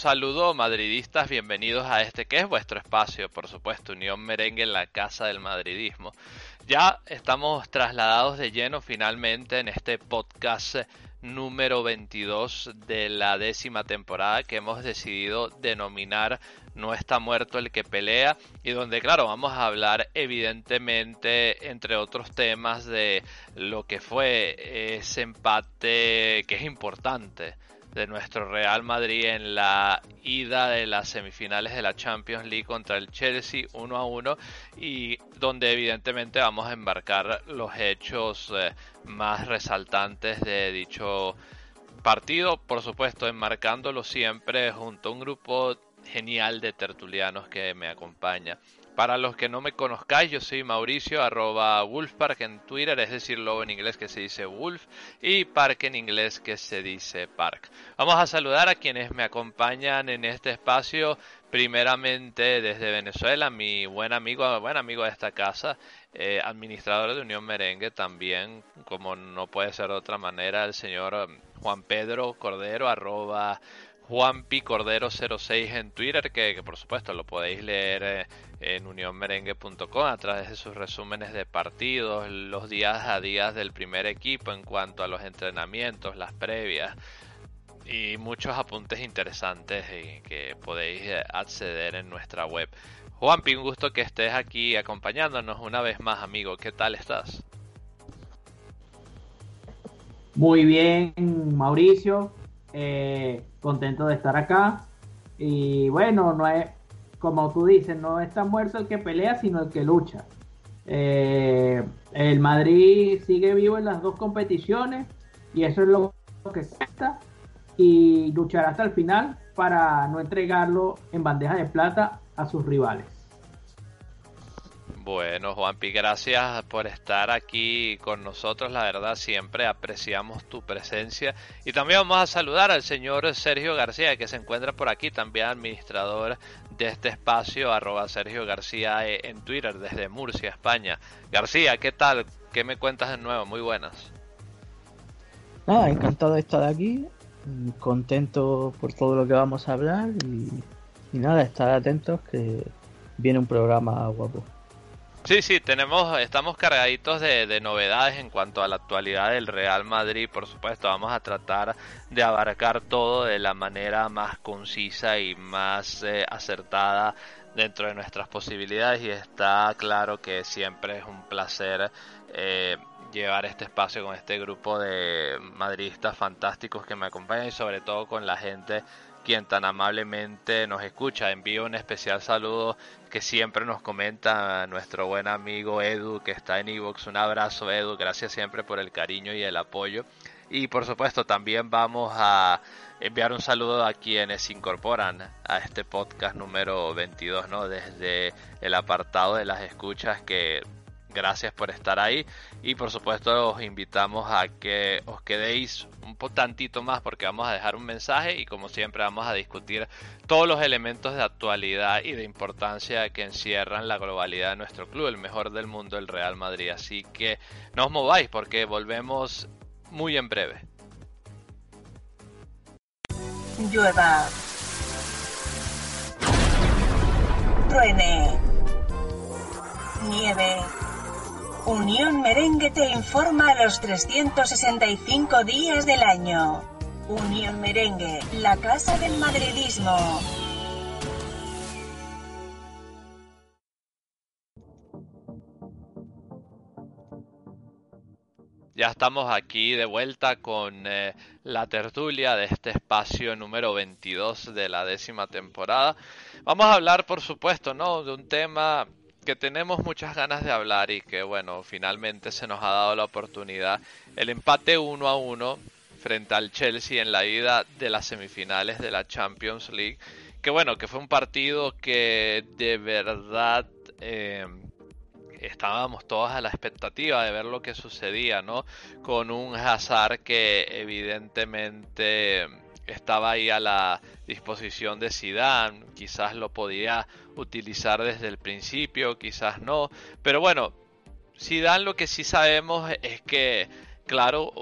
Saludo madridistas, bienvenidos a este que es vuestro espacio, por supuesto, Unión Merengue en la Casa del Madridismo. Ya estamos trasladados de lleno finalmente en este podcast número 22 de la décima temporada que hemos decidido denominar No está muerto el que pelea y donde claro vamos a hablar evidentemente entre otros temas de lo que fue ese empate que es importante de nuestro Real Madrid en la ida de las semifinales de la Champions League contra el Chelsea 1 a 1 y donde evidentemente vamos a embarcar los hechos eh, más resaltantes de dicho partido, por supuesto enmarcándolo siempre junto a un grupo genial de tertulianos que me acompaña. Para los que no me conozcáis, yo soy Mauricio, arroba Wolfpark en Twitter, es decir, lobo en inglés que se dice Wolf y Park en inglés que se dice Park. Vamos a saludar a quienes me acompañan en este espacio. Primeramente desde Venezuela, mi buen amigo, buen amigo de esta casa, eh, administrador de Unión Merengue también, como no puede ser de otra manera, el señor Juan Pedro Cordero, arroba JuanPicordero06 en Twitter, que, por supuesto lo podéis leer eh, en unionmerengue.com a través de sus resúmenes de partidos, los días a días del primer equipo en cuanto a los entrenamientos, las previas y muchos apuntes interesantes y que podéis eh, acceder en nuestra web. Juanpi, un gusto que estés aquí acompañándonos una vez más, amigo. ¿Qué tal estás? Muy bien, Mauricio. Eh, contento de estar acá. Y bueno, no es, como tú dices, no está muerto el que pelea, sino el que lucha. Eh, el Madrid sigue vivo en las dos competiciones y eso es lo que cuesta. Y luchará hasta el final para no entregarlo en bandeja de plata a sus rivales. Bueno, Juanpi, gracias por estar aquí con nosotros. La verdad, siempre apreciamos tu presencia. Y también vamos a saludar al señor Sergio García, que se encuentra por aquí, también administrador de este espacio, arroba Sergio García eh, en Twitter, desde Murcia, España. García, ¿qué tal? ¿Qué me cuentas de nuevo? Muy buenas. Nada, encantado de estar aquí, contento por todo lo que vamos a hablar y nada, estar atentos que viene un programa guapo. Sí, sí, tenemos, estamos cargaditos de, de, novedades en cuanto a la actualidad del Real Madrid, por supuesto, vamos a tratar de abarcar todo de la manera más concisa y más eh, acertada dentro de nuestras posibilidades y está claro que siempre es un placer eh, llevar este espacio con este grupo de madridistas fantásticos que me acompañan y sobre todo con la gente quien tan amablemente nos escucha. Envío un especial saludo que siempre nos comenta nuestro buen amigo Edu, que está en Evox. Un abrazo, Edu. Gracias siempre por el cariño y el apoyo. Y por supuesto, también vamos a enviar un saludo a quienes se incorporan a este podcast número 22, ¿no? Desde el apartado de las escuchas que gracias por estar ahí y por supuesto os invitamos a que os quedéis un tantito más porque vamos a dejar un mensaje y como siempre vamos a discutir todos los elementos de actualidad y de importancia que encierran la globalidad de nuestro club, el mejor del mundo, el Real Madrid. Así que no os mováis porque volvemos muy en breve. Llueva. Truene. Nieve. Unión Merengue te informa a los 365 días del año. Unión Merengue, la casa del madridismo. Ya estamos aquí de vuelta con eh, la tertulia de este espacio número 22 de la décima temporada. Vamos a hablar, por supuesto, ¿no? De un tema que tenemos muchas ganas de hablar y que, bueno, finalmente se nos ha dado la oportunidad. El empate uno a uno frente al Chelsea en la ida de las semifinales de la Champions League. Que bueno, que fue un partido que de verdad eh, estábamos todos a la expectativa de ver lo que sucedía, ¿no? Con un Hazard que evidentemente estaba ahí a la disposición de Zidane, quizás lo podía utilizar desde el principio, quizás no, pero bueno, Zidane lo que sí sabemos es que, claro,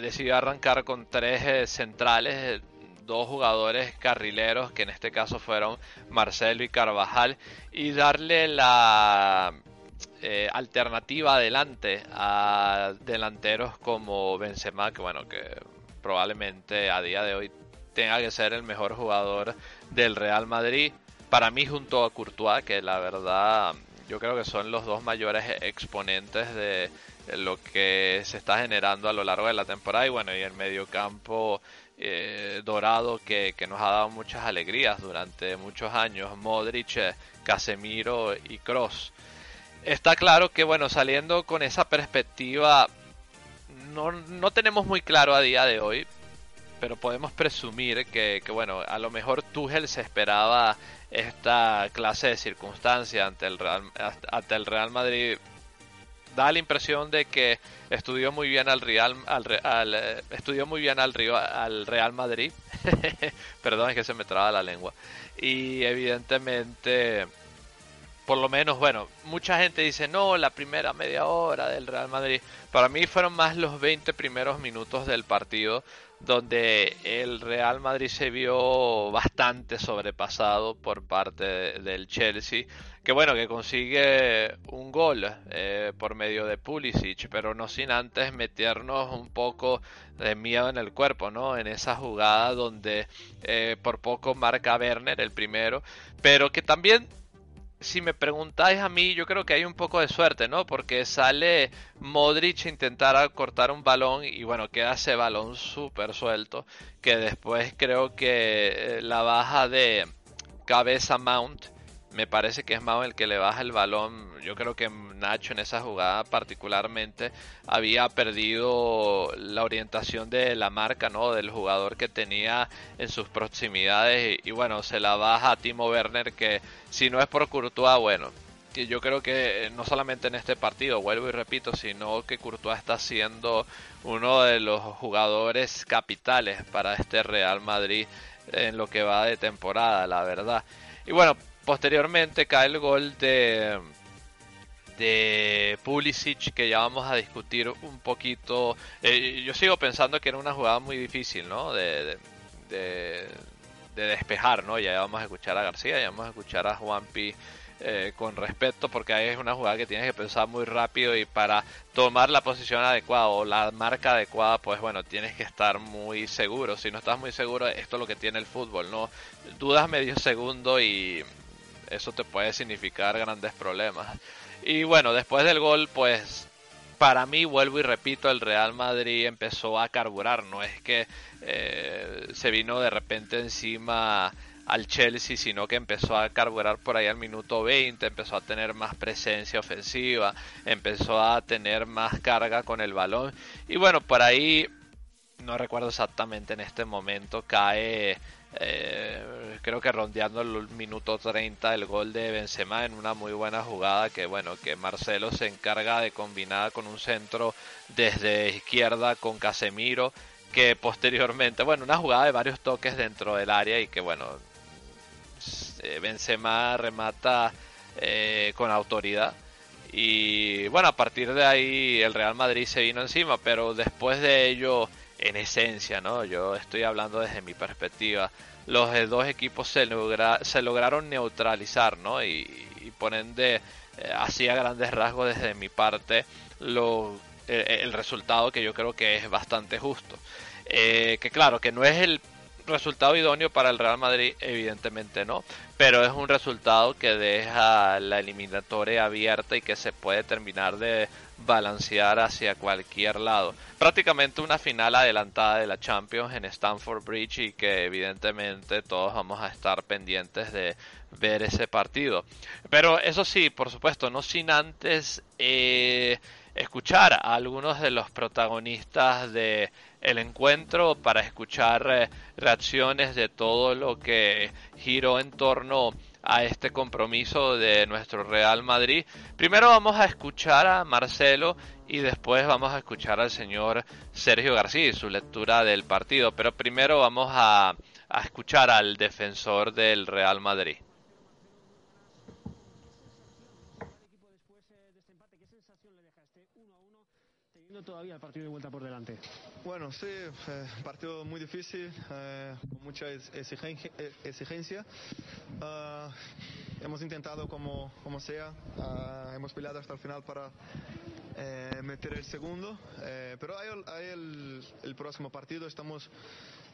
decidió arrancar con tres eh, centrales, dos jugadores carrileros, que en este caso fueron Marcelo y Carvajal, y darle la eh, alternativa adelante a delanteros como Benzema, que bueno, que probablemente a día de hoy tenga que ser el mejor jugador del Real Madrid. Para mí junto a Courtois, que la verdad yo creo que son los dos mayores exponentes de lo que se está generando a lo largo de la temporada y bueno, y el mediocampo eh, dorado que, que, nos ha dado muchas alegrías durante muchos años, Modric, Casemiro y Cross está claro que, bueno, saliendo con esa perspectiva, no, no tenemos muy claro a día de hoy, pero podemos presumir que, que, bueno, a lo mejor Tuchel se esperaba esta clase de circunstancia ante el Real, ante el Real Madrid. Da la impresión de que estudió muy bien al Real, al, eh, estudió muy bien al, al Real Madrid. Perdón, es que se me traba la lengua. Y evidentemente por lo menos, bueno, mucha gente dice, no, la primera media hora del Real Madrid. Para mí fueron más los 20 primeros minutos del partido donde el Real Madrid se vio bastante sobrepasado por parte del Chelsea, que bueno, que consigue un gol eh, por medio de Pulisic, pero no sin antes meternos un poco de miedo en el cuerpo, ¿no? En esa jugada donde eh, por poco marca Werner el primero, pero que también si me preguntáis a mí, yo creo que hay un poco de suerte, ¿no? Porque sale Modric a intentar cortar un balón y bueno, queda ese balón súper suelto. Que después creo que eh, la baja de cabeza Mount me parece que es Mao el que le baja el balón. Yo creo que Nacho en esa jugada particularmente había perdido la orientación de la marca, ¿no? Del jugador que tenía en sus proximidades y, bueno, se la baja a Timo Werner que si no es por Courtois, bueno, que yo creo que eh, no solamente en este partido, vuelvo y repito, sino que Courtois está siendo uno de los jugadores capitales para este Real Madrid en lo que va de temporada, la verdad. Y bueno, Posteriormente cae el gol de, de Pulisic que ya vamos a discutir un poquito. Eh, yo sigo pensando que era una jugada muy difícil, ¿no? De, de, despejar, ¿no? Ya vamos a escuchar a García, ya vamos a escuchar a Juanpi eh, con respeto porque ahí es una jugada que tienes que pensar muy rápido y para tomar la posición adecuada o la marca adecuada, pues bueno, tienes que estar muy seguro. Si no estás muy seguro, esto es lo que tiene el fútbol, ¿no? Dudas medio segundo y eso te puede significar grandes problemas. Y bueno, después del gol, pues para mí, vuelvo y repito, el Real Madrid empezó a carburar, no es que eh, se vino de repente encima al Chelsea, sino que empezó a carburar por ahí al minuto 20, empezó a tener más presencia ofensiva, empezó a tener más carga con el balón. Y bueno, por ahí, no recuerdo exactamente en este momento, cae eh, creo que rondeando el minuto 30 el gol de Benzema en una muy buena jugada que bueno que Marcelo se encarga de combinar con un centro desde izquierda con Casemiro que posteriormente bueno una jugada de varios toques dentro del área y que bueno eh, Benzema remata eh, con autoridad. Y bueno a partir de ahí el Real Madrid se vino encima pero después de ello en esencia, ¿no? Yo estoy hablando desde mi perspectiva. Los dos equipos se, se lograron neutralizar, ¿no? Y, y ponen de, eh, así a grandes rasgos desde mi parte, lo, el resultado que yo creo que es bastante justo. Eh, que claro, que no es el resultado idóneo para el Real Madrid, evidentemente no, pero es un resultado que deja la eliminatoria abierta y que se puede terminar de balancear hacia cualquier lado. Prácticamente una final adelantada de la Champions en Stamford Bridge y que evidentemente todos vamos a estar pendientes de ver ese partido. Pero eso sí, por supuesto, no sin antes eh, escuchar a algunos de los protagonistas de el encuentro para escuchar eh, reacciones de todo lo que giró en torno a este compromiso de nuestro Real Madrid. Primero vamos a escuchar a Marcelo y después vamos a escuchar al señor Sergio García su lectura del partido. Pero primero vamos a, a escuchar al defensor del Real Madrid. todavía el partido de vuelta por delante? Bueno, sí, eh, partido muy difícil, eh, con mucha exigencia. exigencia. Uh, hemos intentado como, como sea, uh, hemos peleado hasta el final para eh, meter el segundo, eh, pero hay, hay el, el, próximo partido, estamos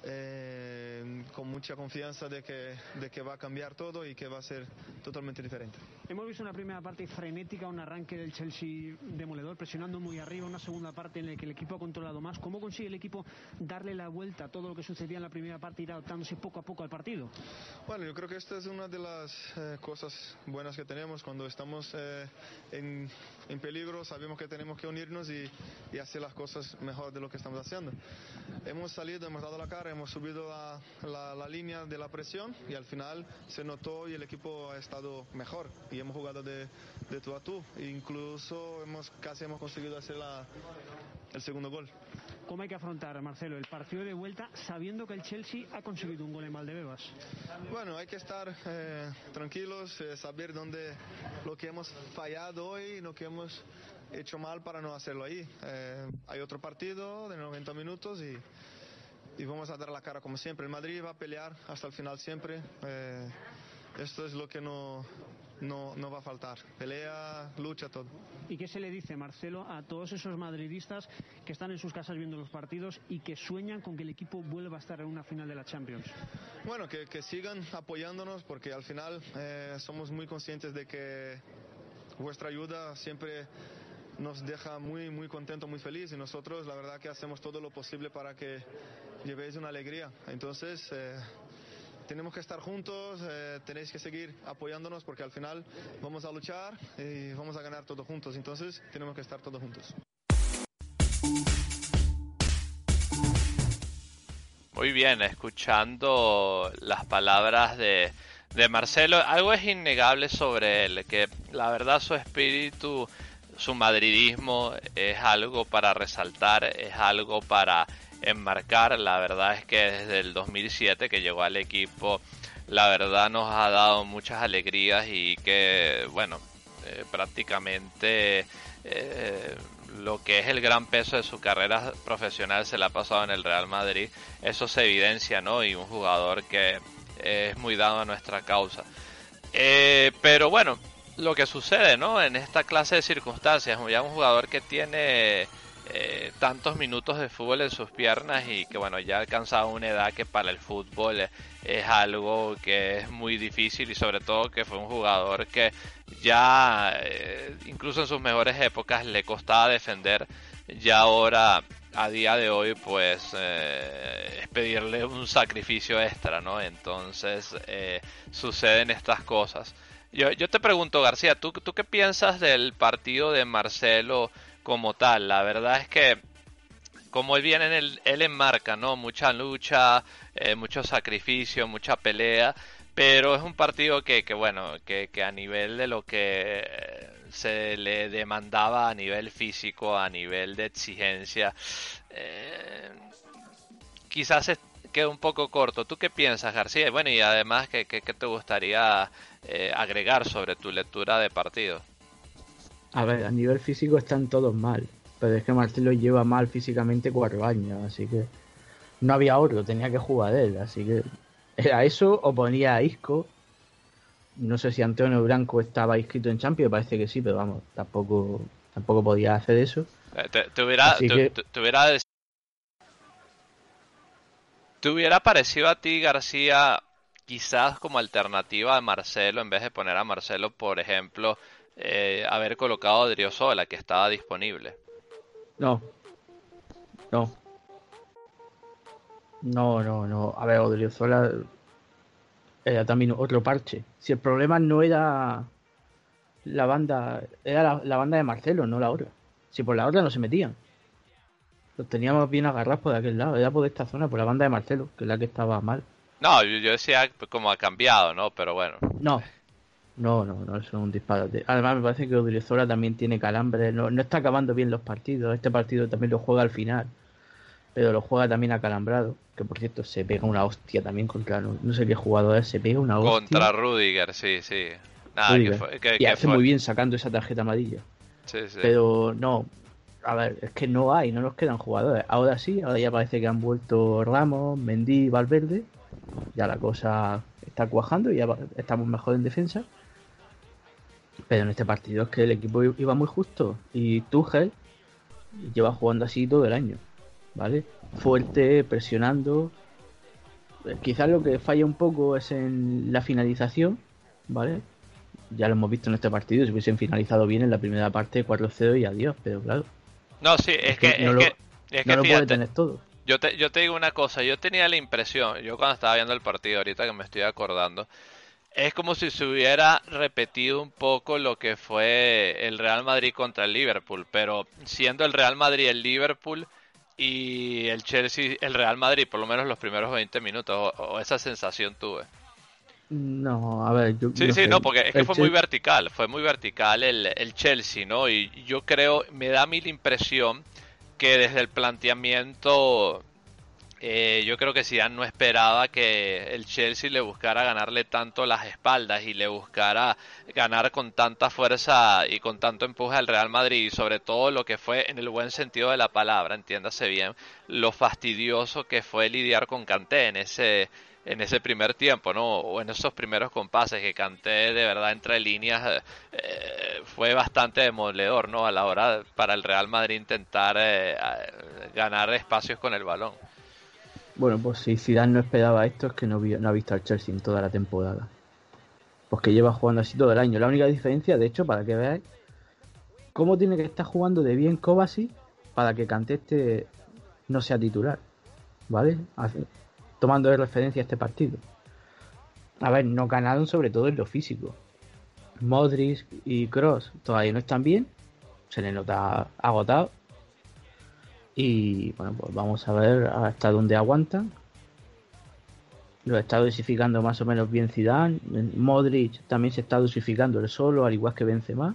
eh, con mucha confianza de que, de que va a cambiar todo y que va a ser totalmente diferente. Hemos visto una primera parte frenética, un arranque del Chelsea demoledor, presionando muy arriba, una segunda parte en la que el equipo ha controlado más. ¿Cómo consigue el equipo darle la vuelta a todo lo que sucedía en la primera parte ir adaptándose poco a poco al partido? Bueno, yo creo que esta es una de las eh, cosas buenas que tenemos cuando estamos eh, en, en, peligro, sabemos que tenemos que unirnos y, y hacer las cosas mejor de lo que estamos haciendo. Hemos salido, hemos dado la cara, hemos subido la, la, la, línea de la presión y al final se notó y el equipo ha estado mejor y hemos jugado de, de tú a tú. Incluso hemos, casi hemos conseguido hacer la, el segundo gol. ¿Cómo hay que afrontar, Marcelo, el partido de vuelta sabiendo que el Chelsea ha conseguido un gol en Valdebebas? Bueno, hay que estar eh, tranquilos, eh, saber dónde lo que hemos fallado hoy, lo que hemos hecho mal para no hacerlo ahí. Eh, hay otro partido de 90 minutos y y vamos a dar la cara como siempre. El Madrid va a pelear hasta el final siempre. Eh, esto es lo que no, no, no, va a faltar. Pelea, lucha, todo. ¿Y qué se le dice, Marcelo, a todos esos madridistas que están en sus casas viendo los partidos y que sueñan con que el equipo vuelva a estar en una final de la Champions? Bueno, que, que sigan apoyándonos porque al final eh, somos muy conscientes de que vuestra ayuda siempre nos deja muy, muy contento, muy feliz y nosotros la verdad que hacemos todo lo posible para que llevéis una alegría. Entonces, eh, tenemos que estar juntos, eh, tenéis que seguir apoyándonos porque al final vamos a luchar y vamos a ganar todos juntos. Entonces, tenemos que estar todos juntos. Muy bien, escuchando las palabras de, de Marcelo, algo es innegable sobre él, que la verdad su espíritu su madridismo es algo para resaltar, es algo para enmarcar. La verdad es que desde el 2007 que llegó al equipo, la verdad nos ha dado muchas alegrías y que, bueno, eh, prácticamente eh, lo que es el gran peso de su carrera profesional se le ha pasado en el Real Madrid. Eso se evidencia, ¿no? Y un jugador que es muy dado a nuestra causa. Eh, pero bueno, lo que sucede, ¿no? En esta clase de circunstancias, ya un jugador que tiene eh, tantos minutos de fútbol en sus piernas y que, bueno, ya ha alcanzado una edad que para el fútbol es algo que es muy difícil y sobre todo que fue un jugador que ya, eh, incluso en sus mejores épocas, le costaba defender. Ya ahora, a día de hoy, pues eh, es pedirle un sacrificio extra, ¿no? Entonces suceden estas cosas. Yo, yo te pregunto, García, ¿tú, ¿tú qué piensas del partido de Marcelo como tal? La verdad es que como él viene, en el, él enmarca, ¿no? Mucha lucha, eh, mucho sacrificio, mucha pelea, pero es un partido que, que bueno, que, que, a nivel de lo que eh, se le demandaba a nivel físico, a nivel de exigencia, eh, quizás queda un poco corto. ¿Tú qué piensas, García? Bueno, y además, ¿qué, qué, qué te gustaría eh, agregar sobre tu lectura de partido? A ver, a nivel físico están todos mal, pero es que Marcelo lleva mal físicamente cuatro años, así que no había otro, tenía que jugar él, así que era eso o ponía a Isco. No sé si Antonio Blanco estaba inscrito en Champions, parece que sí, pero vamos, tampoco tampoco podía hacer eso. Eh, te, te, hubiera, te, que... te, hubiera ¿Te hubiera parecido a ti, García, quizás como alternativa a Marcelo, en vez de poner a Marcelo, por ejemplo, eh, haber colocado a Driosola, que estaba disponible? No. No. No, no, no. A ver, Odriozola era también otro parche. Si el problema no era la banda, era la, banda de Marcelo, no la otra. Si por la otra no se metían. Los teníamos bien agarrados por aquel lado. Era por esta zona, por la banda de Marcelo, que es la que estaba mal. No, yo, decía como ha cambiado, ¿no? Pero bueno. No. No, no, no, es un disparate. Además, me parece que Odriozola también tiene calambre. No, no está acabando bien los partidos. Este partido también lo juega al final pero lo juega también acalambrado. Que por cierto, se pega una hostia también contra. No, sé qué jugador es, se pega una hostia. Contra Rudiger, sí, sí. Nada, y hace muy bien sacando esa tarjeta amarilla. Sí, sí. Pero no, a ver, es que no hay, no nos quedan jugadores. Ahora sí, ahora ya parece que han vuelto Ramos, Mendy, Valverde. Ya la cosa está cuajando y ya estamos mejor en defensa. Pero en este partido es que el equipo iba muy justo. Y Tuchel lleva jugando así todo el año. ¿vale? Fuerte, presionando. Quizás lo que falla un poco es en la finalización, ¿vale? Ya lo hemos visto en este partido, si hubiesen finalizado bien en la primera parte 4-0 y adiós, pero claro. No, sí, es, que, no lo, puede tener todo. Yo te, yo te digo una cosa, yo tenía la impresión, yo cuando estaba viendo el partido, ahorita que me estoy acordando, es como si se hubiera repetido un poco lo que fue el Real Madrid contra el Liverpool, pero siendo el Real Madrid el Liverpool, y el Chelsea, el Real Madrid, por lo menos los primeros 20 minutos, o, esa sensación tuve. No, a ver, yo. Sí, sí, no, porque es que fue muy vertical, fue muy vertical el, el Chelsea, ¿no? Y yo creo, me da a mí la impresión que desde el planteamiento eh, yo creo que Zidane no esperaba que el Chelsea le buscara ganarle tanto las espaldas y le buscara ganar con tanta fuerza y con tanto empuje al Real Madrid y sobre todo lo que fue en el buen sentido de la palabra, entiéndase bien, lo fastidioso que fue lidiar con Kanté en ese en ese primer tiempo, ¿no? O en esos primeros compases que Kanté de verdad entre líneas eh, fue bastante demoledor, ¿no? A la hora para el Real Madrid intentar eh, ganar espacios con el balón. Bueno, pues si Zidane no esperaba esto es que no, ha visto al Chelsea en toda la temporada. Pues que lleva jugando así todo el año. La única diferencia, de hecho, para que veáis cómo tiene que estar jugando de bien Kovacic para que Canteste no sea titular. ¿Vale? tomando de referencia este partido. A ver, no ganaron sobre todo en lo físico. Modric y Cross todavía no están bien. Se le nota agotado. Y bueno, pues vamos a ver hasta dónde aguantan. Lo está dosificando más o menos bien Zidane. Modric también se está dosificando el solo, al igual que Benzema.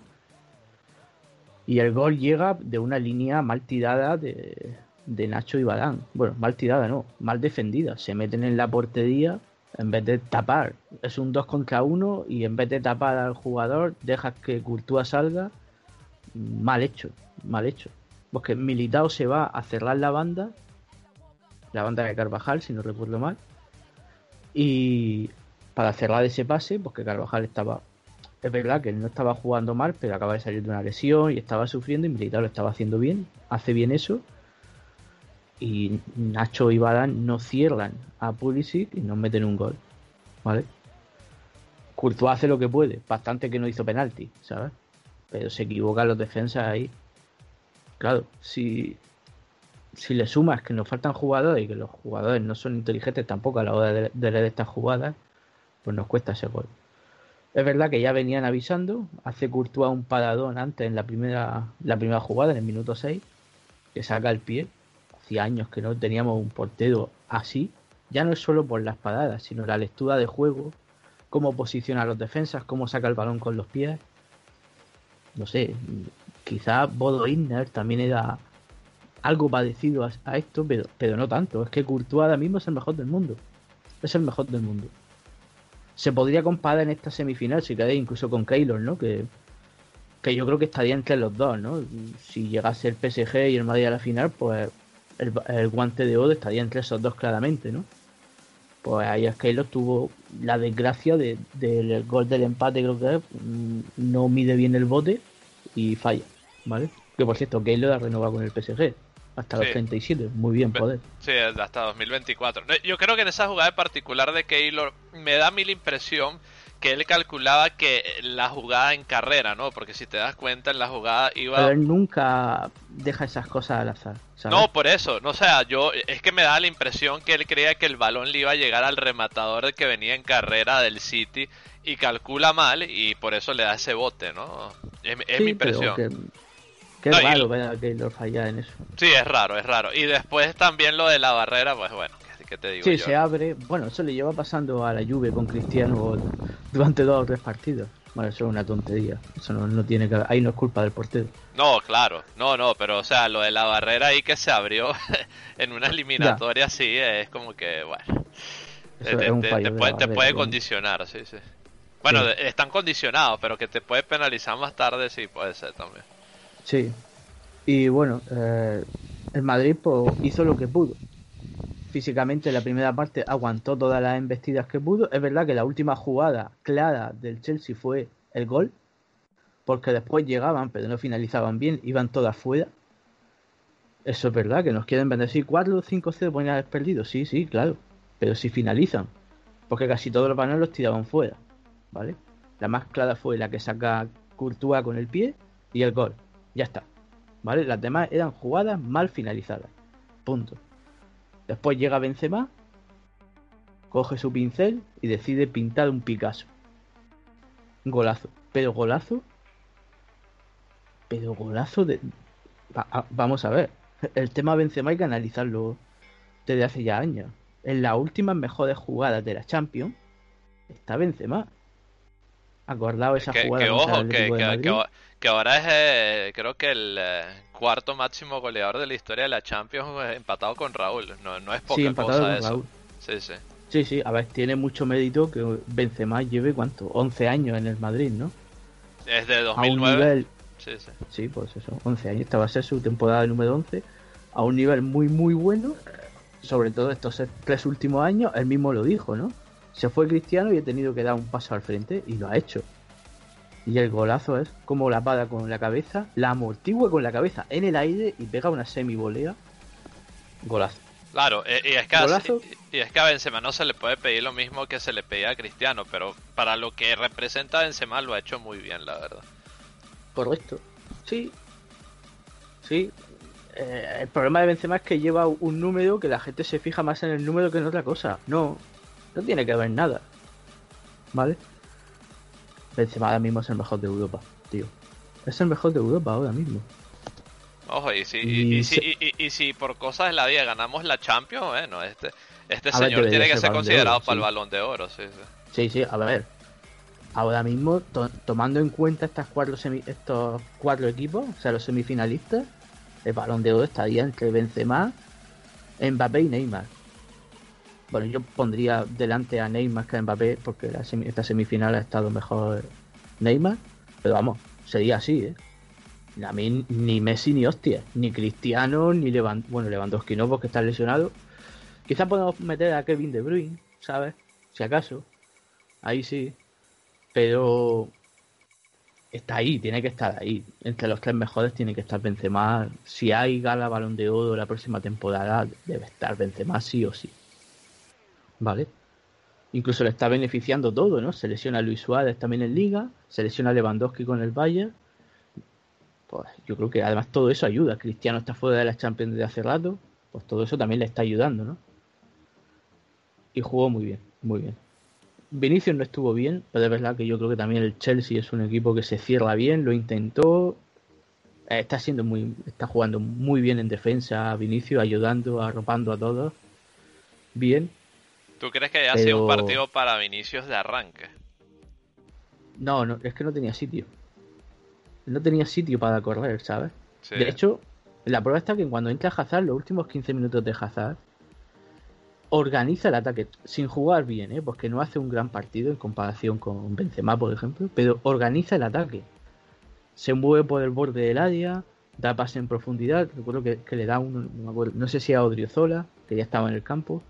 Y el gol llega de una línea mal tirada de, de Nacho y Badán. Bueno, mal tirada no, mal defendida. Se meten en la portería en vez de tapar. Es un 2 contra 1 y en vez de tapar al jugador, dejas que Courtois salga. Mal hecho, mal hecho. Porque Militao se va a cerrar la banda, la banda de Carvajal, si no recuerdo mal, y para cerrar ese pase, porque Carvajal estaba, es verdad que no estaba jugando mal, pero acaba de salir de una lesión y estaba sufriendo, y Militao lo estaba haciendo bien, hace bien eso, y Nacho y Badán no cierran a Pulisic y nos meten un gol, ¿vale? Courtois hace lo que puede, bastante que no hizo penalti, ¿sabes? Pero se equivocan los defensas ahí claro, si, si le sumas que nos faltan jugadores y que los jugadores no son inteligentes tampoco a la hora de, leer estas jugadas, pues nos cuesta ese gol. Es verdad que ya venían avisando, hace Courtois un paradón antes en la primera, la primera jugada, en el minuto 6, que saca el pie. Hacía años que no teníamos un portero así. Ya no es solo por las paradas, sino la lectura de juego, cómo posiciona a los defensas, cómo saca el balón con los pies. No sé, Quizá Bodo Inner también era algo parecido a, esto, pero, pero no tanto. Es que Courtois ahora mismo es el mejor del mundo. Es el mejor del mundo. Se podría comparar en esta semifinal, si queréis, incluso con Keylor, ¿no? Que, que yo creo que estaría entre los dos, ¿no? Si llegase el PSG y el Madrid a la final, pues el, guante de oro estaría entre esos dos claramente, ¿no? Pues ahí es Keylor tuvo la desgracia del gol del empate, creo que mm, no mide bien el bote y falla. ¿Vale? Que por cierto, Gale lo ha renovado con el PSG. hasta los 37. Muy bien, poder. Sí, hasta 2024. Yo creo que en esa jugada en particular de Keylor me da a mí la impresión que él calculaba que la jugada en carrera, ¿no? Porque si te das cuenta en la jugada iba... Pero él nunca deja esas cosas al azar. No, por eso, no o sea, yo es que me da la impresión que él creía que el balón le iba a llegar al rematador que venía en carrera del City y calcula mal y por eso le da ese bote, ¿no? Es, mi impresión. Qué raro ver que lo falla en eso. Sí, es raro, es raro. Y después también lo de la barrera, pues bueno, ¿qué te digo? Sí, se abre. Bueno, eso le lleva pasando a la Juve con Cristiano durante dos o tres partidos. Bueno, eso es una tontería. Eso no, tiene que. Ahí no es culpa del portero. No, claro. No, no, pero o sea, lo de la barrera ahí que se abrió en una eliminatoria así es como que, bueno. te, puede, condicionar, sí, sí. Bueno, están condicionados, pero que te puede penalizar más tarde, sí, puede ser también. Sí. Y bueno, eh, el Madrid pues, hizo lo que pudo. Físicamente, en la primera parte aguantó todas las embestidas que pudo. Es verdad que la última jugada clara del Chelsea fue el gol, porque después llegaban, pero no finalizaban bien, iban todas fuera. Eso es verdad, que nos quieren bendecir 4 o 5 0 pueden haber. Sí, sí, claro. Pero si finalizan, porque casi todos los balones los tiraban fuera. ¿Vale? La más clara fue la que saca Courtois con el pie y el gol. Ya está. ¿Vale? Las demás eran jugadas mal finalizadas. Punto. Después llega Benzema, coge su pincel y decide pintar un Picasso. Golazo. Pero golazo. Pero golazo de. vamos a ver. El tema Benzema hay que analizarlo desde hace ya años. En las últimas mejores jugadas de la Champions está Benzema. Acordado esa jugada. Que, ojo, que, que ahora es eh, creo que el eh, cuarto máximo goleador de la historia de la Champions eh, empatado con Raúl. No, no es poca sí, cosa eso. Sí, sí. Sí, sí, a ver, tiene mucho mérito que Benzema lleve cuánto, 11 años en el Madrid, ¿no? Desde 2009. Sí, sí. sí, pues eso, 11 años, esta va a ser su temporada número 11, a un nivel muy, muy bueno, sobre todo estos tres últimos años, él mismo lo dijo, ¿no? Se fue Cristiano y he tenido que dar un paso al frente y lo ha hecho. Y el golazo es como la pada con la cabeza, la amortigua con la cabeza en el aire y pega una semi-volea. Golazo. Claro, eh, y, es que a, y, es que a Benzema no se le puede pedir lo mismo que se le pedía a Cristiano, pero para lo que representa a Benzema lo ha hecho muy bien, la verdad. Correcto. Sí. Sí. Eh, el problema de Benzema es que lleva un número que la gente se fija más en el número que en otra cosa. No, no tiene que ver nada. ¿Vale? Benzema ahora mismo es el mejor de Europa, tío. Es el mejor de Europa ahora mismo. Ojo, y si, y, si, y, si por cosas de la vida ganamos la Champions, bueno, este, este señor tiene que ser considerado para el balón de oro, sí, sí. Sí, sí, a ver. Ahora mismo, tomando en cuenta estas cuatro estos cuatro equipos, o sea, los semifinalistas, el balón de oro estaría entre Benzema, Mbappé y Neymar. Bueno, yo pondría delante a Neymar que a Mbappé porque esta semifinal ha estado mejor Neymar. Pero vamos, sería así, ¿eh? A mí ni Messi ni hostia, ni Cristiano, ni Lewandowski. Bueno, Lewandowski no porque está lesionado. Quizás podemos meter a Kevin De Bruyne, ¿sabes? Si acaso. Ahí sí. Pero está ahí, tiene que estar ahí. Entre los tres mejores tiene que estar Benzema. Si hay gala balón de oro la próxima temporada, debe estar Benzema sí o sí. ¿Vale? Incluso le está beneficiando todo, ¿no? Se Luis Suárez también en Liga, se lesiona Lewandowski con el Bayern. Pues yo creo que además todo eso ayuda. Cristiano está fuera de la Champions de hace rato, pues todo eso también le está ayudando, ¿no? Y jugó muy bien, muy bien. Vinicius no estuvo bien, pero es verdad que yo creo que también el Chelsea es un equipo que se cierra bien, lo intentó, está siendo muy, está jugando muy bien en defensa, Vinicius ayudando, arropando a todos, bien, ¿Tú crees que haya sido un partido para Vinicius de arranque? No, no, es que no tenía sitio. No tenía sitio para correr, ¿sabes? De hecho, la prueba está que cuando entra Hazard, los últimos 15 minutos de Hazard, organiza el ataque sin jugar bien, ¿eh? porque no hace un gran partido en comparación con Benzema, por ejemplo, pero organiza el ataque. Se mueve por el borde del área, da pase en profundidad. Recuerdo que, le da un, no, sé si a Odriozola, que ya estaba en el campo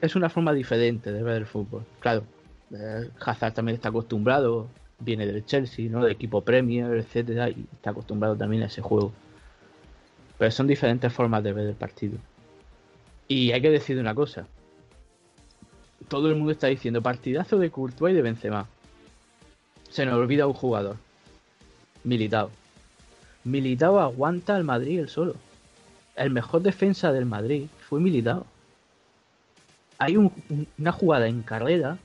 es una forma diferente de ver el fútbol. Claro, eh, Hazard también está acostumbrado, viene del Chelsea, ¿no? De equipo Premier, etcétera, y está acostumbrado también a ese juego. Pero son diferentes formas de ver el partido. Y hay que decir una cosa. Todo el mundo está diciendo partidazo de Courtois y de Benzema. Se nos olvida un jugador. Militao. Militao aguanta al Madrid el solo. El mejor defensa del Madrid fue Militao. Hay un- un- una jugada en carrera,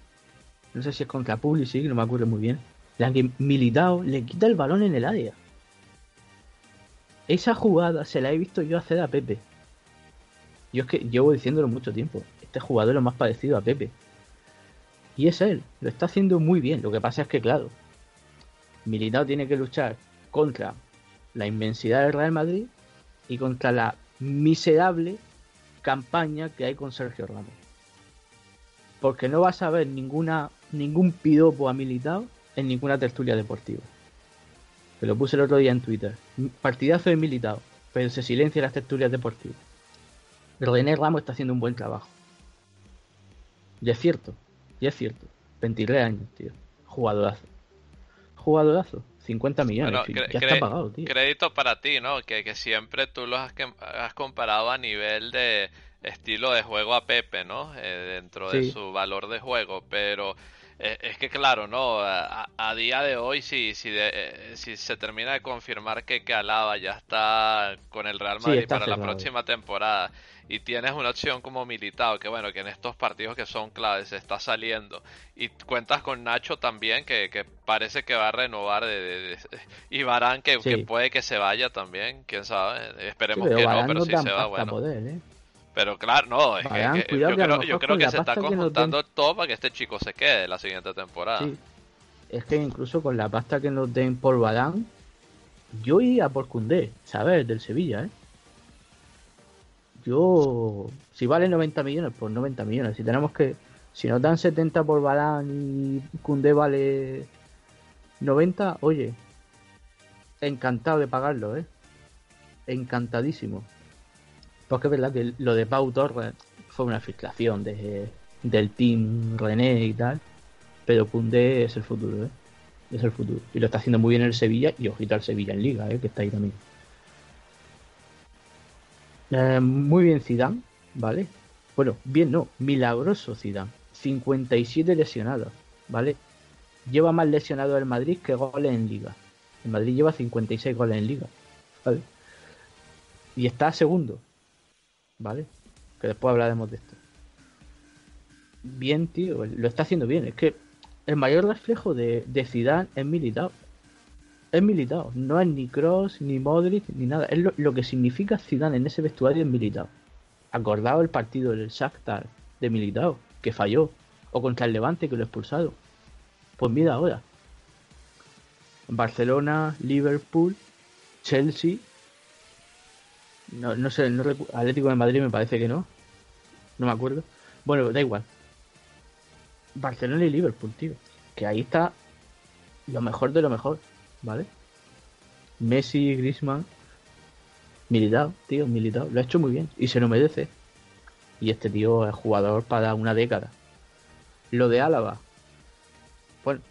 no sé si es contra Pulisic, no me acuerdo muy bien, la que Militao le quita el balón en el área. Esa jugada se la he visto yo hacer a Pepe. Yo es que llevo diciéndolo mucho tiempo. Este jugador es lo más parecido a Pepe. Y es él, lo está haciendo muy bien. Lo que pasa es que, claro, Militao tiene que luchar contra la inmensidad del Real Madrid y contra la miserable campaña que hay con Sergio Ramos. Porque no vas a ver ninguna ningún piropo a Militao en ninguna tertulia deportiva. Te lo puse el otro día en Twitter. Partidazo de Militao, pero se silencia las tertulias deportivas. René Ramos está haciendo un buen trabajo. Y es cierto, y es cierto. 23 años, tío. Jugadorazo. Jugadorazo. 50 millones. Bueno, sí, cre- ya cre- está pagado, tío. Crédito para ti, ¿no? Que, que siempre tú los has comparado a nivel de estilo de juego a Pepe, ¿no? Eh, dentro de su valor de juego, pero eh, es que claro, ¿no? A, a día de hoy, si, si, de- eh, si se termina de confirmar que, que Alaba ya está con el Real Madrid para la próxima temporada y tienes una opción como Militao, que bueno, que en estos partidos que son claves se está saliendo y cuentas con Nacho también, que, que parece que va a renovar de, de- de- y Barán que, Sí. que puede que se vaya también, quién sabe, esperemos que no, pero si se va, bueno. poder, ¿eh? Pero claro, no, es que- cuidado yo que creo, yo creo que se está conjuntando den- todo para que este chico se quede la siguiente temporada. Sí. Es que incluso con la pasta que nos den por Balán, yo iría por Cundé, ¿sabes? Del Sevilla, ¿eh? Yo, si vale 90 millones, pues 90 millones. Si tenemos que, si nos dan 70 por Balán y Cundé vale 90, oye, encantado de pagarlo, ¿eh? Encantadísimo. Porque es verdad que lo de Pau fue una filtración de, del team René y tal. Pero Koundé es el futuro, ¿eh? Es el futuro. Y lo está haciendo muy bien en el Sevilla y ojito al Sevilla en Liga, ¿eh? Que está ahí también. Eh, muy bien Zidane, ¿vale? Bueno, bien no, milagroso Zidane. 57 lesionados, ¿vale? Lleva más lesionados el Madrid que goles en Liga. El Madrid lleva 56 goles en Liga, ¿vale? Y está segundo, ¿vale? Que después hablaremos de esto bien, tío. Lo está haciendo bien. Es que el mayor reflejo de, de Zidane es Militao. Es Militao. No es ni Cross, ni Modric, ni nada. Es lo, que significa Zidane en ese vestuario es Militao. Acordado el partido del Shakhtar de Militao, que falló. O contra el Levante, que lo expulsado. Pues mira ahora. Barcelona, Liverpool, Chelsea. No, no sé, no Atlético de Madrid me parece que no. No me acuerdo. Bueno, da igual. Barcelona y Liverpool, tío. Que ahí está lo mejor de lo mejor, ¿vale? Messi, Griezmann, Militao, tío, Militao. Lo ha hecho muy bien y se lo merece. Y este tío es jugador para una década. Lo de Álava. Bueno,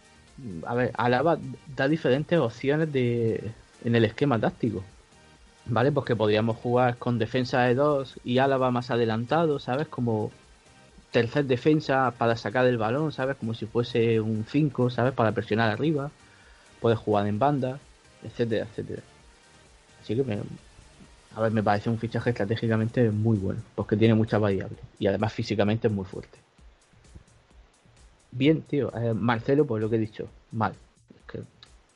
a ver, Álava da diferentes opciones de en el esquema táctico. ¿Vale? Porque podríamos jugar con defensa de dos y Álava más adelantado, ¿sabes? Como tercer defensa para sacar el balón, ¿sabes? Como si fuese un 5, ¿sabes? Para presionar arriba. Puedes jugar en banda, etcétera, etcétera. Así que me, a ver, me parece un fichaje estratégicamente muy bueno, porque tiene muchas variables y además físicamente es muy fuerte. Bien, tío, eh, Marcelo, pues lo que he dicho, mal.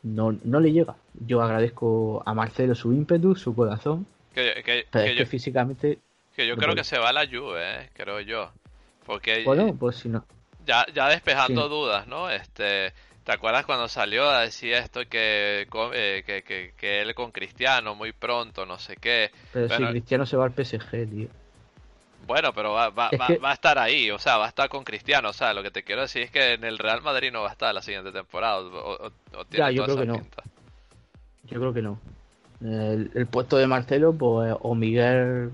No, no le llega. Yo agradezco a Marcelo su ímpetu, su corazón, Que, que- pero que es yo, que físicamente, que yo no creo puede. que se va a la Juve, eh, creo yo. Porque bueno, pues si no, ya, ya despejando Sí. dudas, ¿no? Este, ¿te acuerdas cuando salió a decir esto que, eh, que, que, que él con Cristiano muy pronto, no sé qué? pero Bueno, si Cristiano se va al PSG, tío. Bueno, pero va, va, va, que- va a estar ahí, o sea, va a estar con Cristiano, o sea, lo que te quiero decir es que en el Real Madrid no va a estar la siguiente temporada, o, o- o tiene Ya, yo creo que no. pinta. Yo creo que no. El, el puesto de Marcelo, pues, o Miguel.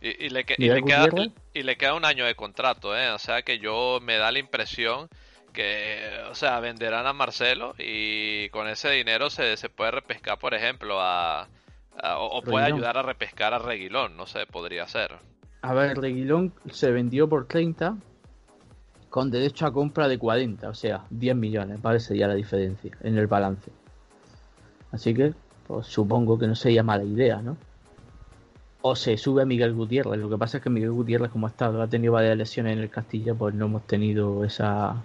Y, y le, que- y, le queda, y le queda un año de contrato, ¿eh? O sea que yo me da la impresión que, o sea, venderán a Marcelo y con ese dinero se, se puede repescar, por ejemplo, a, o, o puede ayudar a repescar a Reguilón, no sé, podría ser. A ver, Reguilón se vendió por 30 con derecho a compra de 40, o sea, 10 millones, ¿vale? Sería la diferencia en el balance. Así que, pues supongo que no sería mala idea, ¿no? O se sube a Miguel Gutiérrez. Lo que pasa es que Miguel Gutiérrez, como ha estado, ha tenido varias lesiones en el Castilla, pues no hemos tenido esa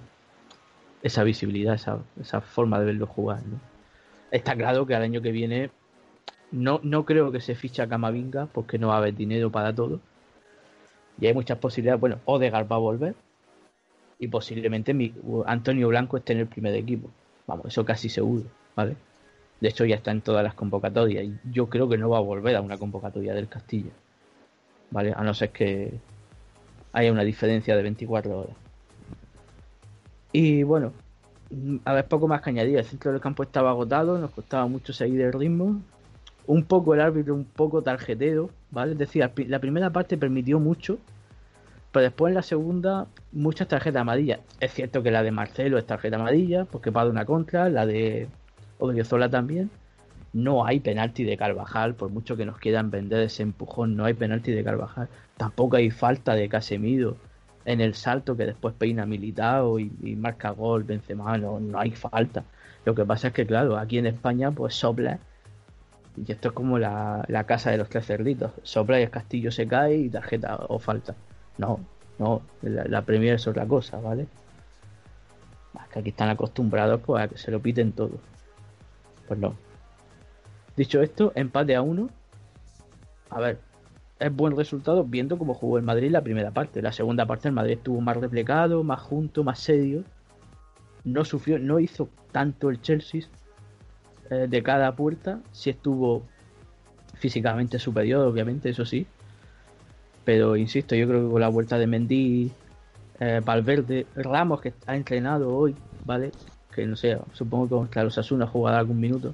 esa visibilidad, esa, esa forma de verlo jugar, ¿no? Está claro que al año que viene no, no creo que se ficha Camavinga porque no va a haber dinero para todo. Y hay muchas posibilidades. Bueno, Odegaard va a volver. Y posiblemente Antonio Blanco esté en el primer equipo. Vamos, eso casi seguro, ¿vale? De hecho, ya está en todas las convocatorias. Y yo creo que no va a volver a una convocatoria del Castillo. ¿Vale? A no ser que haya una diferencia de 24 horas. Y bueno, a ver, poco más que añadir. El centro del campo estaba agotado, nos costaba mucho seguir el ritmo. Un poco el árbitro, un poco tarjetero, ¿vale? Es decir, la primera parte permitió mucho, pero después en la segunda, muchas tarjetas amarillas. Es cierto que la de Marcelo es tarjeta amarilla, porque de una contra, la de Odriozola también. No hay penalti de Carvajal, por mucho que nos quieran vender ese empujón, no hay penalti de Carvajal. Tampoco hay falta de Casemiro en el salto que después peina Militao y, y marca gol, Benzema, no, no hay falta. Lo que pasa es que, claro, aquí en España, pues sopla. Y esto es como la, la casa de los tres cerditos. Sopla y el castillo se cae y tarjeta o falta. No, no, la, la Premier es otra cosa, ¿vale? Es que aquí están acostumbrados pues, a que se lo piten todo. Pues no. Dicho esto, empate a uno. A ver, es buen resultado viendo cómo jugó el Madrid la primera parte. La segunda parte el Madrid estuvo más replicado, más junto, más serio. No sufrió, no hizo tanto el Chelsea eh, de cada puerta. Sí estuvo físicamente superior, obviamente, eso sí. Pero insisto, yo creo que con la vuelta de Mendy, eh, Valverde, Ramos que ha entrenado hoy, ¿vale? Que no sé, supongo que contra los Asuna jugará algún minuto.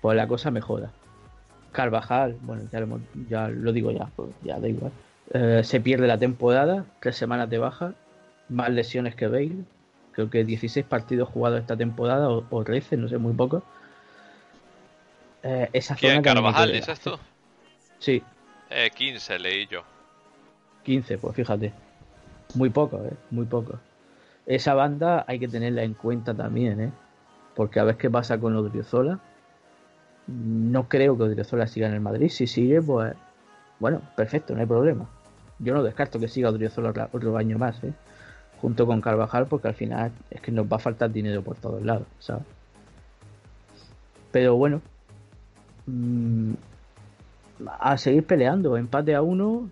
Pues la cosa mejora. Carvajal, bueno, ya lo, digo ya, pues ya da igual. Eh, se pierde la temporada, tres semanas de baja, más lesiones que Bale. Creo que 16 partidos jugados esta temporada, o, o 13, no sé, muy poco. Eh, esa ¿Quién, zona Carvajal, dices tú? Sí, Eh, 15 leí yo. 15, pues fíjate. Muy poco, ¿eh? Muy poco. Esa banda hay que tenerla en cuenta también, ¿eh? Porque a ver qué pasa con Odriozola. No creo que Odriozola siga en el Madrid. Si sigue, pues... Bueno, perfecto, no hay problema. Yo no descarto que siga Odriozola otro año más, ¿eh? Junto con Carvajal, porque al final es que nos va a faltar dinero por todos lados, ¿sabes? Pero bueno. Mm, a seguir peleando. Empate a uno.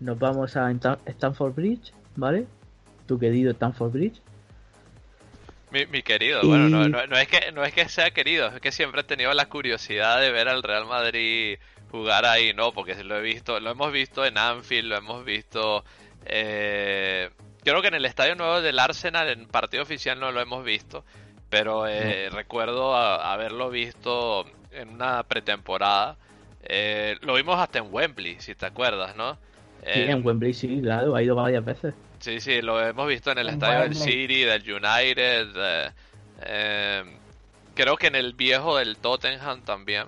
Nos vamos a Stanford Bridge, ¿vale? Tu querido Stanford Bridge. Mi, mi querido, Y- bueno, no, no- no es que, no es que sea querido, es que siempre he tenido la curiosidad de ver al Real Madrid jugar ahí, ¿no? Porque lo he visto, lo hemos visto en Anfield, lo hemos visto... eh, creo que en el Estadio Nuevo del Arsenal, en partido oficial no lo hemos visto, pero eh, recuerdo a- haberlo visto en una pretemporada. Eh, lo vimos hasta en Wembley, si te acuerdas, ¿no? Sí, Eh, en Wembley sí, claro, ha ido varias veces. Sí, sí, lo hemos visto en el En estadio del. City, del United. eh, eh, creo que en el viejo del Tottenham también.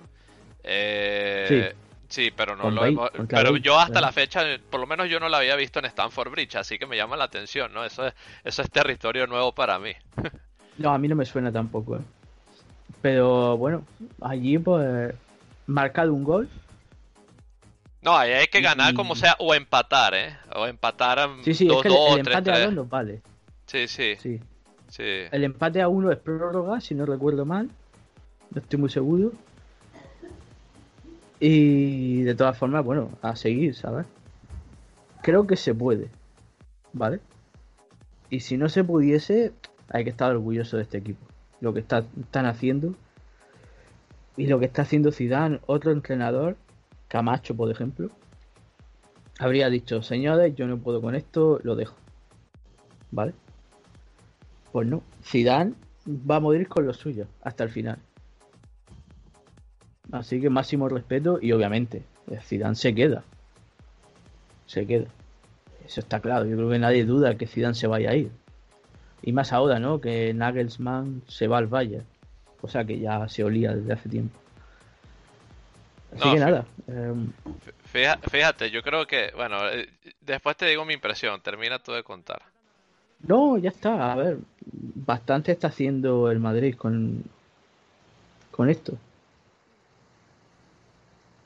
Eh, sí. pero no Con lo hemos- Pero yo hasta la fecha, por lo menos yo no lo había visto en Stamford Bridge, así que me llama la atención, ¿no? Eso es, eso es territorio nuevo para mí. No, a mí no me suena tampoco, ¿eh? Pero bueno, allí pues marcado un gol. No, ahí hay que ganar Y- como sea, o empatar, ¿eh? O empatar a Sí, sí, 2-2 es que el, el empate a 3-3. dos nos vale. Sí, sí, Sí. sí. El empate a uno es prórroga, si no recuerdo mal. No estoy muy seguro. Y de todas formas, bueno, a seguir, ¿sabes? Creo que se puede. ¿Vale? Y si no se pudiese, hay que estar orgulloso de este equipo. Lo que está- están haciendo. Y lo que está haciendo Zidane, otro entrenador, Camacho, por ejemplo, habría dicho, señores, yo no puedo con esto, lo dejo. ¿Vale? Pues no, Zidane va a morir con lo suyo hasta el final. Así que máximo respeto y obviamente eh, Zidane se queda. Se queda. Eso está claro. Yo creo que nadie duda que Zidane se vaya a ir. Y más ahora, ¿no? Que Nagelsmann se va al Valle. Cosa que ya se olía desde hace tiempo. Así que nada. Em, fíjate, yo creo que, bueno, eh, después te digo mi impresión, termina tú de contar. No, ya está, a ver, bastante está haciendo el Madrid con, con esto.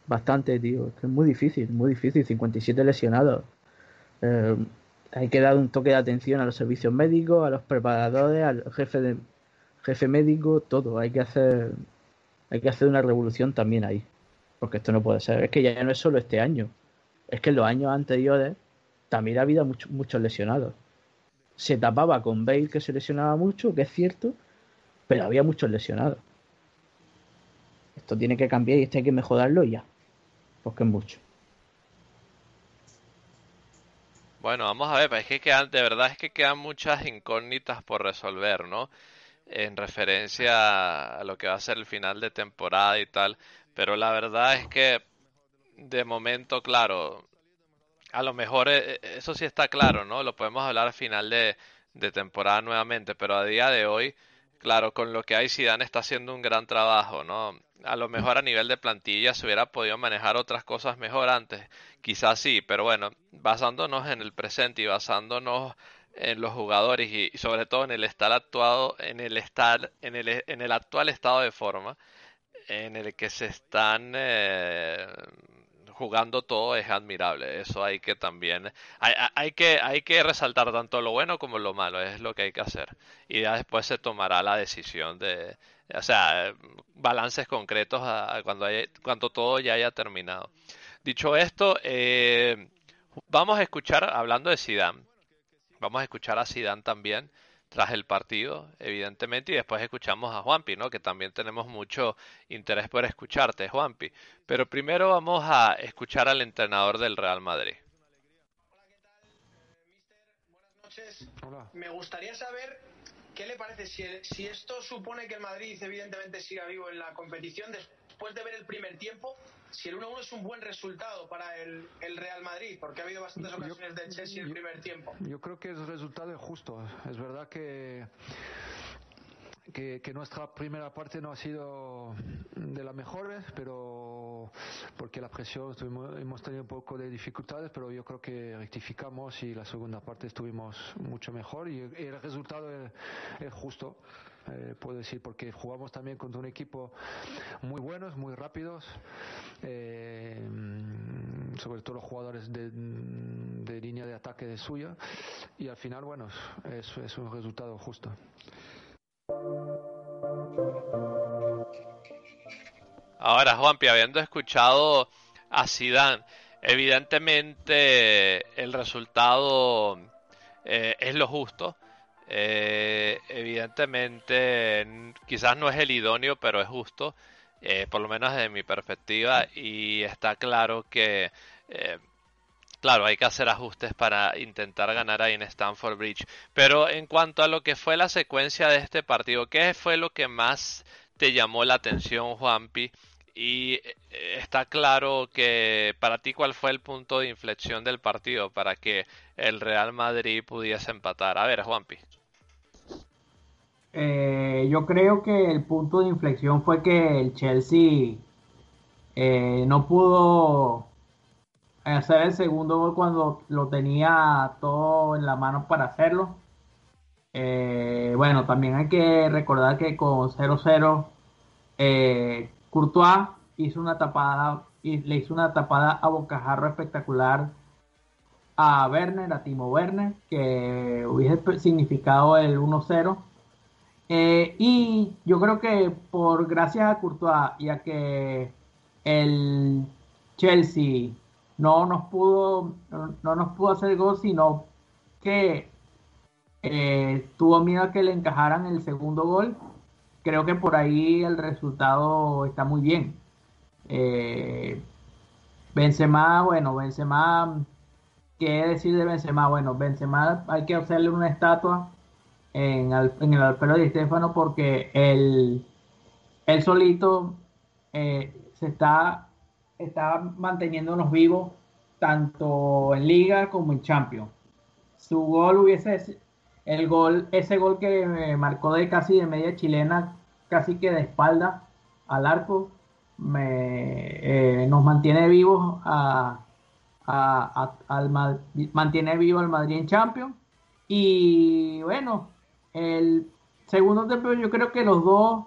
Bastante, tío, es que es muy difícil, muy difícil, 57 lesionados. Em, hay que dar un toque de atención a los servicios médicos, a los preparadores, al jefe de jefe médico, todo. Hay que hacer hay que hacer una revolución también ahí. Porque esto no puede ser. Es que ya no es solo este año. Es que en los años anteriores también ha habido muchos lesionados. Se tapaba con Bale que se lesionaba mucho, que es cierto, pero había muchos lesionados. Esto tiene que cambiar y esto hay que mejorarlo ya. Porque es mucho. Bueno, vamos a ver, es que quedan, de verdad es que quedan muchas incógnitas por resolver, ¿no? En referencia a lo que va a ser el final de temporada y tal, pero la verdad es que de momento, claro, a lo mejor eh, eh, eso sí está claro, ¿no? Lo podemos hablar al final de, de temporada nuevamente, pero a día de hoy, claro, con lo que hay, Zidane está haciendo un gran trabajo, ¿no? A lo mejor a nivel de plantilla se hubiera podido manejar otras cosas mejor antes, quizás sí, pero bueno, basándonos en el presente y basándonos en los jugadores y, sobre todo en el estar actuado, en el estar, en el, en el actual estado de forma en el que se están eh, jugando todo es admirable. Eso hay que también, hay, hay, que, hay que resaltar tanto lo bueno como lo malo, es lo que hay que hacer. Y ya después se tomará la decisión de, o sea, balances concretos a, cuando, cuando todo ya haya terminado. Dicho esto, eh, vamos a escuchar, hablando de Zidane, vamos a escuchar a Zidane también tras el partido, evidentemente, y después escuchamos a Juanpi, ¿no? Que también tenemos mucho interés por escucharte, Juanpi. Pero primero vamos a escuchar al entrenador del Real Madrid. Hola, ¿qué tal? mister, buenas noches. Hola. Me gustaría saber qué le parece si, si esto supone que el Madrid, evidentemente, siga vivo en la competición después de ver el primer tiempo si el 1-1 es un buen resultado para el, Real Madrid, porque ha habido bastantes ocasiones de Chelsea en el primer tiempo. Yo creo que el resultado es justo. Es verdad que, que, nuestra primera parte no ha sido de las mejores, pero porque la presión hemos tenido un poco de dificultades, pero yo creo que rectificamos y la segunda parte estuvimos mucho mejor y el resultado es justo. Eh, puedo decir, porque jugamos también contra un equipo muy buenos, muy rápidos, eh, sobre todo los jugadores de, línea de ataque de suya, y al final, bueno, es, es un resultado justo. Ahora, Juanpi, habiendo escuchado a Zidane, evidentemente el resultado eh, es lo justo. Eh, evidentemente, quizás no es el idóneo, pero es justo, eh, por lo menos desde mi perspectiva, y está claro que, eh, claro, hay que hacer ajustes para intentar ganar ahí en Stanford Bridge. Pero en cuanto a lo que fue la secuencia de este partido, ¿qué fue lo que más te llamó la atención, Juanpi? Y eh, está claro que para ti cuál fue el punto de inflexión del partido para que el Real Madrid pudiese empatar. A ver, Juanpi. Eh, yo creo que el punto de inflexión fue que el Chelsea eh, no pudo hacer el segundo gol cuando lo tenía todo en la mano para hacerlo. Eh, bueno, también hay que recordar que con 0-0 Courtois hizo una tapada le hizo una tapada a bocajarro espectacular a Werner, a Timo Werner, que hubiese significado el 1-0 eh, y yo creo que por gracias a Courtois y a que el Chelsea no nos pudo no, nos pudo hacer gol, sino que eh, tuvo miedo a que le encajaran el segundo gol. Creo que por ahí el resultado está muy bien. Eh, Benzema, bueno, Benzema, ¿qué decir de Benzema? Bueno, Benzema hay que hacerle una estatua en, en el Alfredo Di Stefano porque él, él solito eh, se está, está manteniéndonos vivos tanto en Liga como en Champions. Su gol hubiese, el gol, ese gol que marcó de casi de media chilena, casi que de espalda al arco, me, nos mantiene vivos a, al mantiene vivo al Madrid en Champions. Y bueno, el segundo tiempo yo creo que los dos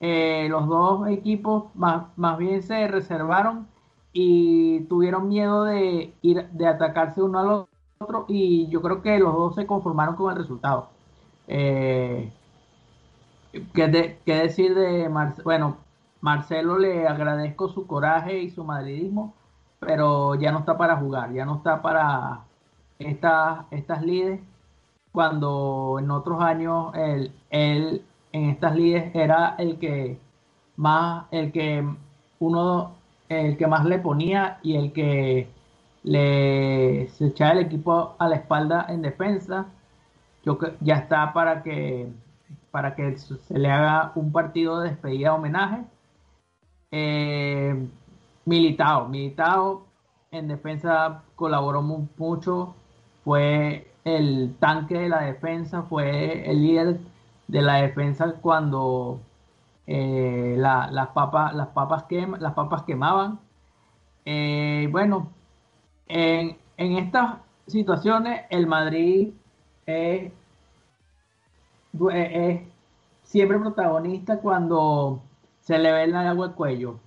eh, los dos equipos más, más bien se reservaron y tuvieron miedo de ir de atacarse uno al otro y yo creo que los dos se conformaron con el resultado. Eh, ¿qué, decir de Marcelo? Bueno, Marcelo le agradezco su coraje y su madridismo, pero ya no está para jugar, ya no está para estas, estas lides, cuando en otros años él, él en estas lides era el que más, el que uno, el que más le ponía y el que le se echaba el equipo a la espalda en defensa. Yo ya está para que para que se le haga un partido de despedida homenaje. Eh, militado, militado en defensa colaboró mucho, fue el tanque de la defensa, fue el líder de la defensa cuando eh, las, papas, las, papas las papas quemaban. Eh, bueno, en, estas situaciones el Madrid es, es, siempre protagonista cuando se le ve el agua al cuello.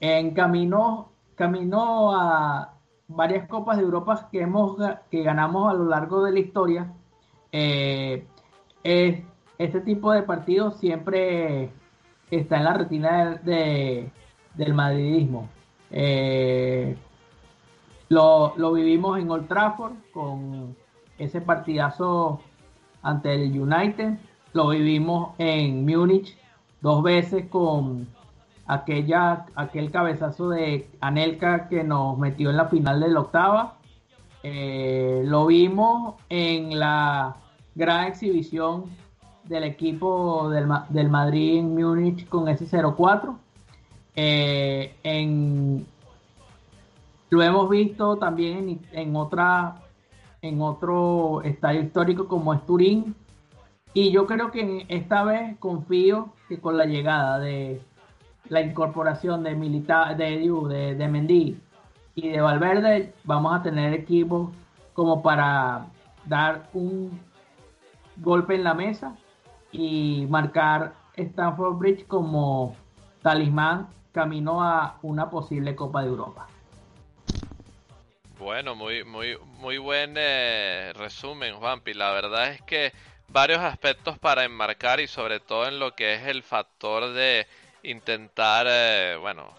En camino, camino a varias copas de Europa que hemos que ganamos a lo largo de la historia. Eh, es este tipo de partidos siempre está en la retina de, del madridismo. Eh, lo, vivimos en Old Trafford con ese partidazo ante el United. Lo vivimos en Múnich dos veces con aquella, aquel cabezazo de Anelka que nos metió en la final de la octava. Eh, lo vimos en la gran exhibición del equipo del, del Madrid en Múnich con ese 0-4. Eh, en, lo hemos visto también en, en, otra, en otro estadio histórico como es Turín. Y yo creo que esta vez confío que con la llegada de la incorporación de Milita de de, de Mendy y de Valverde, vamos a tener equipos como para dar un golpe en la mesa y marcar Stanford Bridge como talismán camino a una posible Copa de Europa. Bueno, muy, muy, muy buen eh, resumen, Juanpi. La verdad es que varios aspectos para enmarcar y sobre todo en lo que es el factor de intentar, eh, bueno,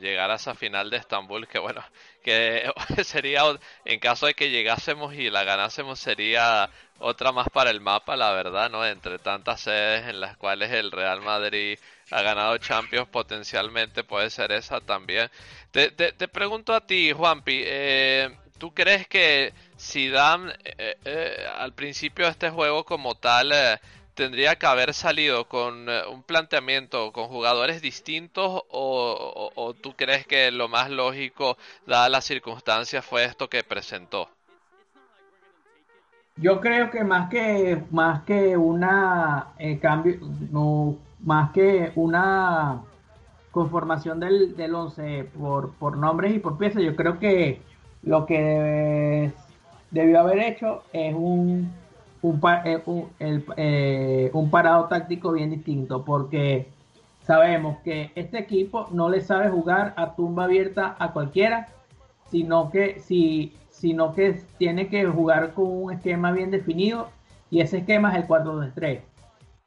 llegar a esa final de Estambul, que bueno, que sería, en caso de que llegásemos y la ganásemos, sería otra más para el mapa, la verdad, ¿no? Entre tantas sedes en las cuales el Real Madrid ha ganado Champions, potencialmente puede ser esa también. Te, te, pregunto a ti, Juanpi, eh, ¿tú crees que Zidane eh, eh, al principio de este juego como tal tendría que haber salido con un planteamiento con jugadores distintos o, o, tú crees que lo más lógico, dadas las circunstancias, fue esto que presentó? Yo creo que más que más que una eh, cambio, no, más que una conformación del, del 11 por, por nombres y por piezas, yo creo que lo que debió haber hecho es un un, eh, eh, un parado táctico bien distinto, porque sabemos que este equipo no le sabe jugar a tumba abierta a cualquiera, sino que si sino que tiene que jugar con un esquema bien definido y ese esquema es el 4-2-3.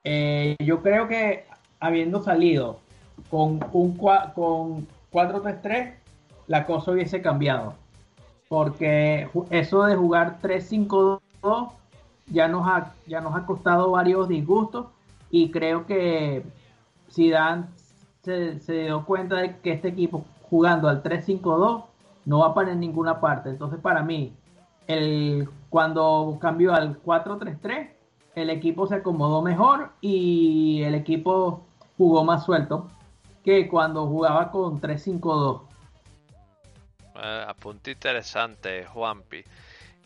Eh, yo creo que habiendo salido con un con 4-3-3, la cosa hubiese cambiado. Porque eso de jugar 3-5-2 ya nos ha, ya nos ha costado varios disgustos y creo que Zidane se, se dio cuenta de que este equipo jugando al 3-5-2 no va para en ninguna parte. Entonces, para mí, el, cuando cambió al 4-3-3, el equipo se acomodó mejor y el equipo jugó más suelto que cuando jugaba con 3-5-2. Eh, apunte interesante, Juanpi.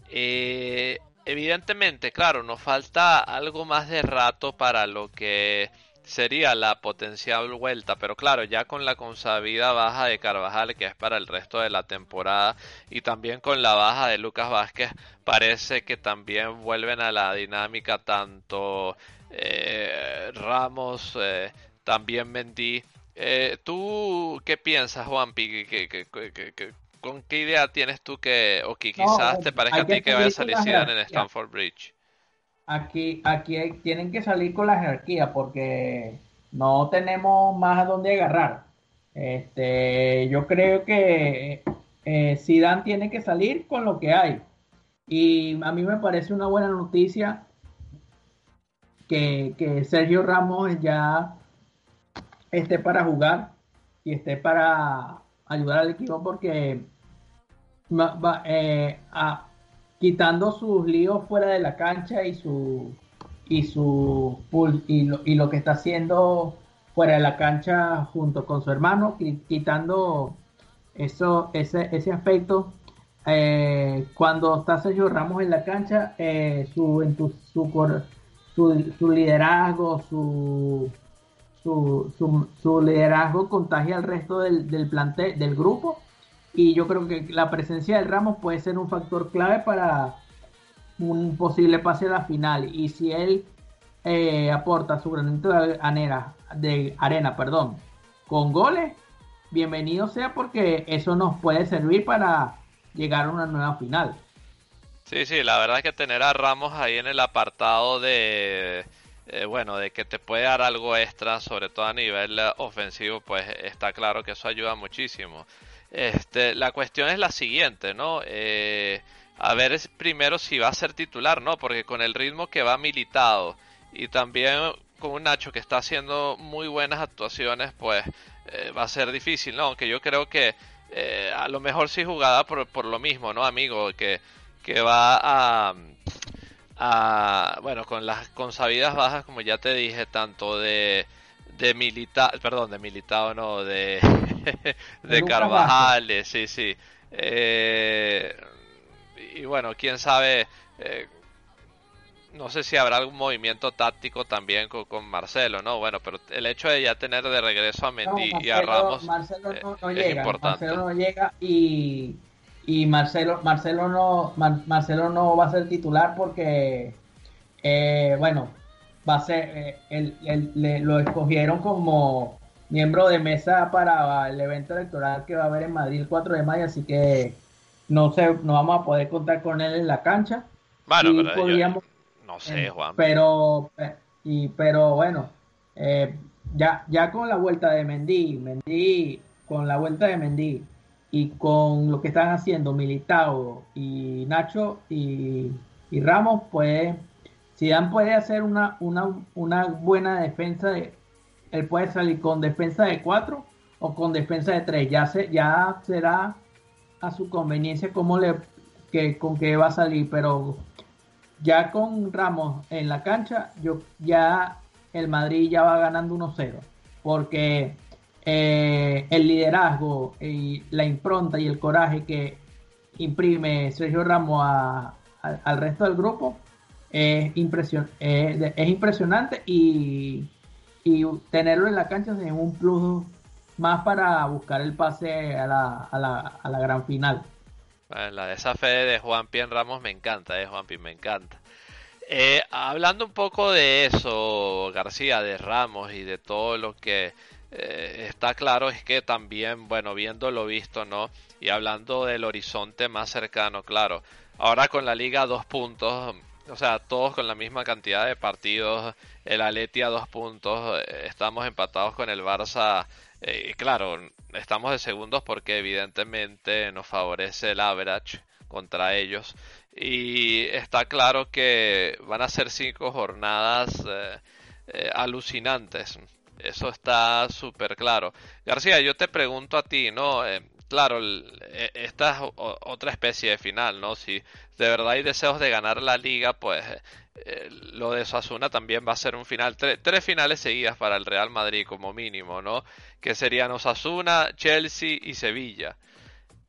Eh, evidentemente, claro, nos falta algo más de rato para lo que sería la potencial vuelta, pero claro, ya con la consabida baja de Carvajal, que es para el resto de la temporada, y también con la baja de Lucas Vázquez, parece que también vuelven a la dinámica tanto eh, Ramos, eh, también Mendy. Eh, ¿Tú qué piensas, Juanpi? Con qué idea tienes tú que, o que quizás te parezca a ti que vaya a salir en Stanford Bridge? aquí, aquí tienen que salir con la jerarquía porque no tenemos más a dónde agarrar. Este, yo creo que eh, Zidane tiene que salir con lo que hay. Y a mí me parece una buena noticia que, que Sergio Ramos ya esté para jugar y esté para ayudar al equipo porque va, eh, quitando sus líos fuera de la cancha y su y su y lo, y lo que está haciendo fuera de la cancha junto con su hermano, quitando eso, ese, ese aspecto. Eh, cuando está Sergio Ramos en la cancha, eh, su, su, su, su, liderazgo, su, su, su, liderazgo contagia al resto del, del plantel, del grupo y yo creo que la presencia de Ramos puede ser un factor clave para un posible pase a la final y si él eh, aporta su granito de arena, de arena perdón, con goles, bienvenido sea porque eso nos puede servir para llegar a una nueva final. Sí, sí, la verdad es que tener a Ramos ahí en el apartado de, eh, bueno, de que te puede dar algo extra, sobre todo a nivel ofensivo, pues está claro que eso ayuda muchísimo. Este, la cuestión es la siguiente, ¿no? Eh, a ver primero si va a ser titular, ¿no? Porque con el ritmo que va militado y también con un Nacho que está haciendo muy buenas actuaciones, pues eh, va a ser difícil, ¿no? Aunque yo creo que eh, a lo mejor sí jugada por, por lo mismo, ¿no, amigo? Que, que va a, a, bueno, con las consabidas bajas, como ya te dije, tanto de de militar, perdón, de militado no, de, de Carvajales, sí, sí. Eh, y bueno, quién sabe, eh, no sé si habrá algún movimiento táctico también con, Marcelo, ¿no? Bueno, pero el hecho de ya tener de regreso a Mendy y a Ramos Marcelo no, eh, llega, Marcelo no llega y, y Marcelo, Marcelo no, Marcelo no va a ser titular porque, bueno, va a ser, eh, lo escogieron como miembro de mesa para el evento electoral que va a haber en Madrid el 4 de mayo, así que no sé, no vamos a poder contar con él en la cancha. Bueno, pero no sé, Juan. Pero, eh, y, pero bueno, eh, ya, ya con la vuelta de Mendy, Mendy, con la vuelta de Mendy y con lo que están haciendo Militao y Nacho y, y Ramos, pues Zidane puede hacer una, una, buena defensa de, él puede salir con defensa de 4 o con defensa de 3, ya, se, ya será a su conveniencia cómo le, que, con qué va a salir, pero ya con Ramos en la cancha, yo ya el Madrid ya va ganando 1-0, porque eh, el liderazgo y la impronta y el coraje que imprime Sergio Ramos al resto del grupo es, impresion, es, impresionante y, y, tenerlo en la cancha es un plus más para buscar el pase a la, a la, a la gran final. la de esa fe de Juan Pien Ramos me encanta, eh, Juan Pien, me encanta. Eh, hablando un poco de eso, García, de Ramos y de todo lo que eh, está claro es que también, bueno, viendo lo visto, ¿no? Y hablando del horizonte más cercano, claro. Ahora con la liga dos puntos, o sea, todos con la misma cantidad de partidos, el Atleti a dos puntos, eh, estamos empatados con el Barça, eh, y claro, estamos de segundos porque evidentemente nos favorece el average contra ellos, y está claro que van a ser cinco jornadas alucinantes, eso está súper claro. García, yo te pregunto a ti, ¿no? claro, e, esta es otra especie de final, ¿no? Si de verdad hay deseos de ganar la liga, pues eh, lo de Osasuna también va a ser un final, tres finales seguidas para el Real Madrid como mínimo, ¿no? Que serían Osasuna, Chelsea y Sevilla.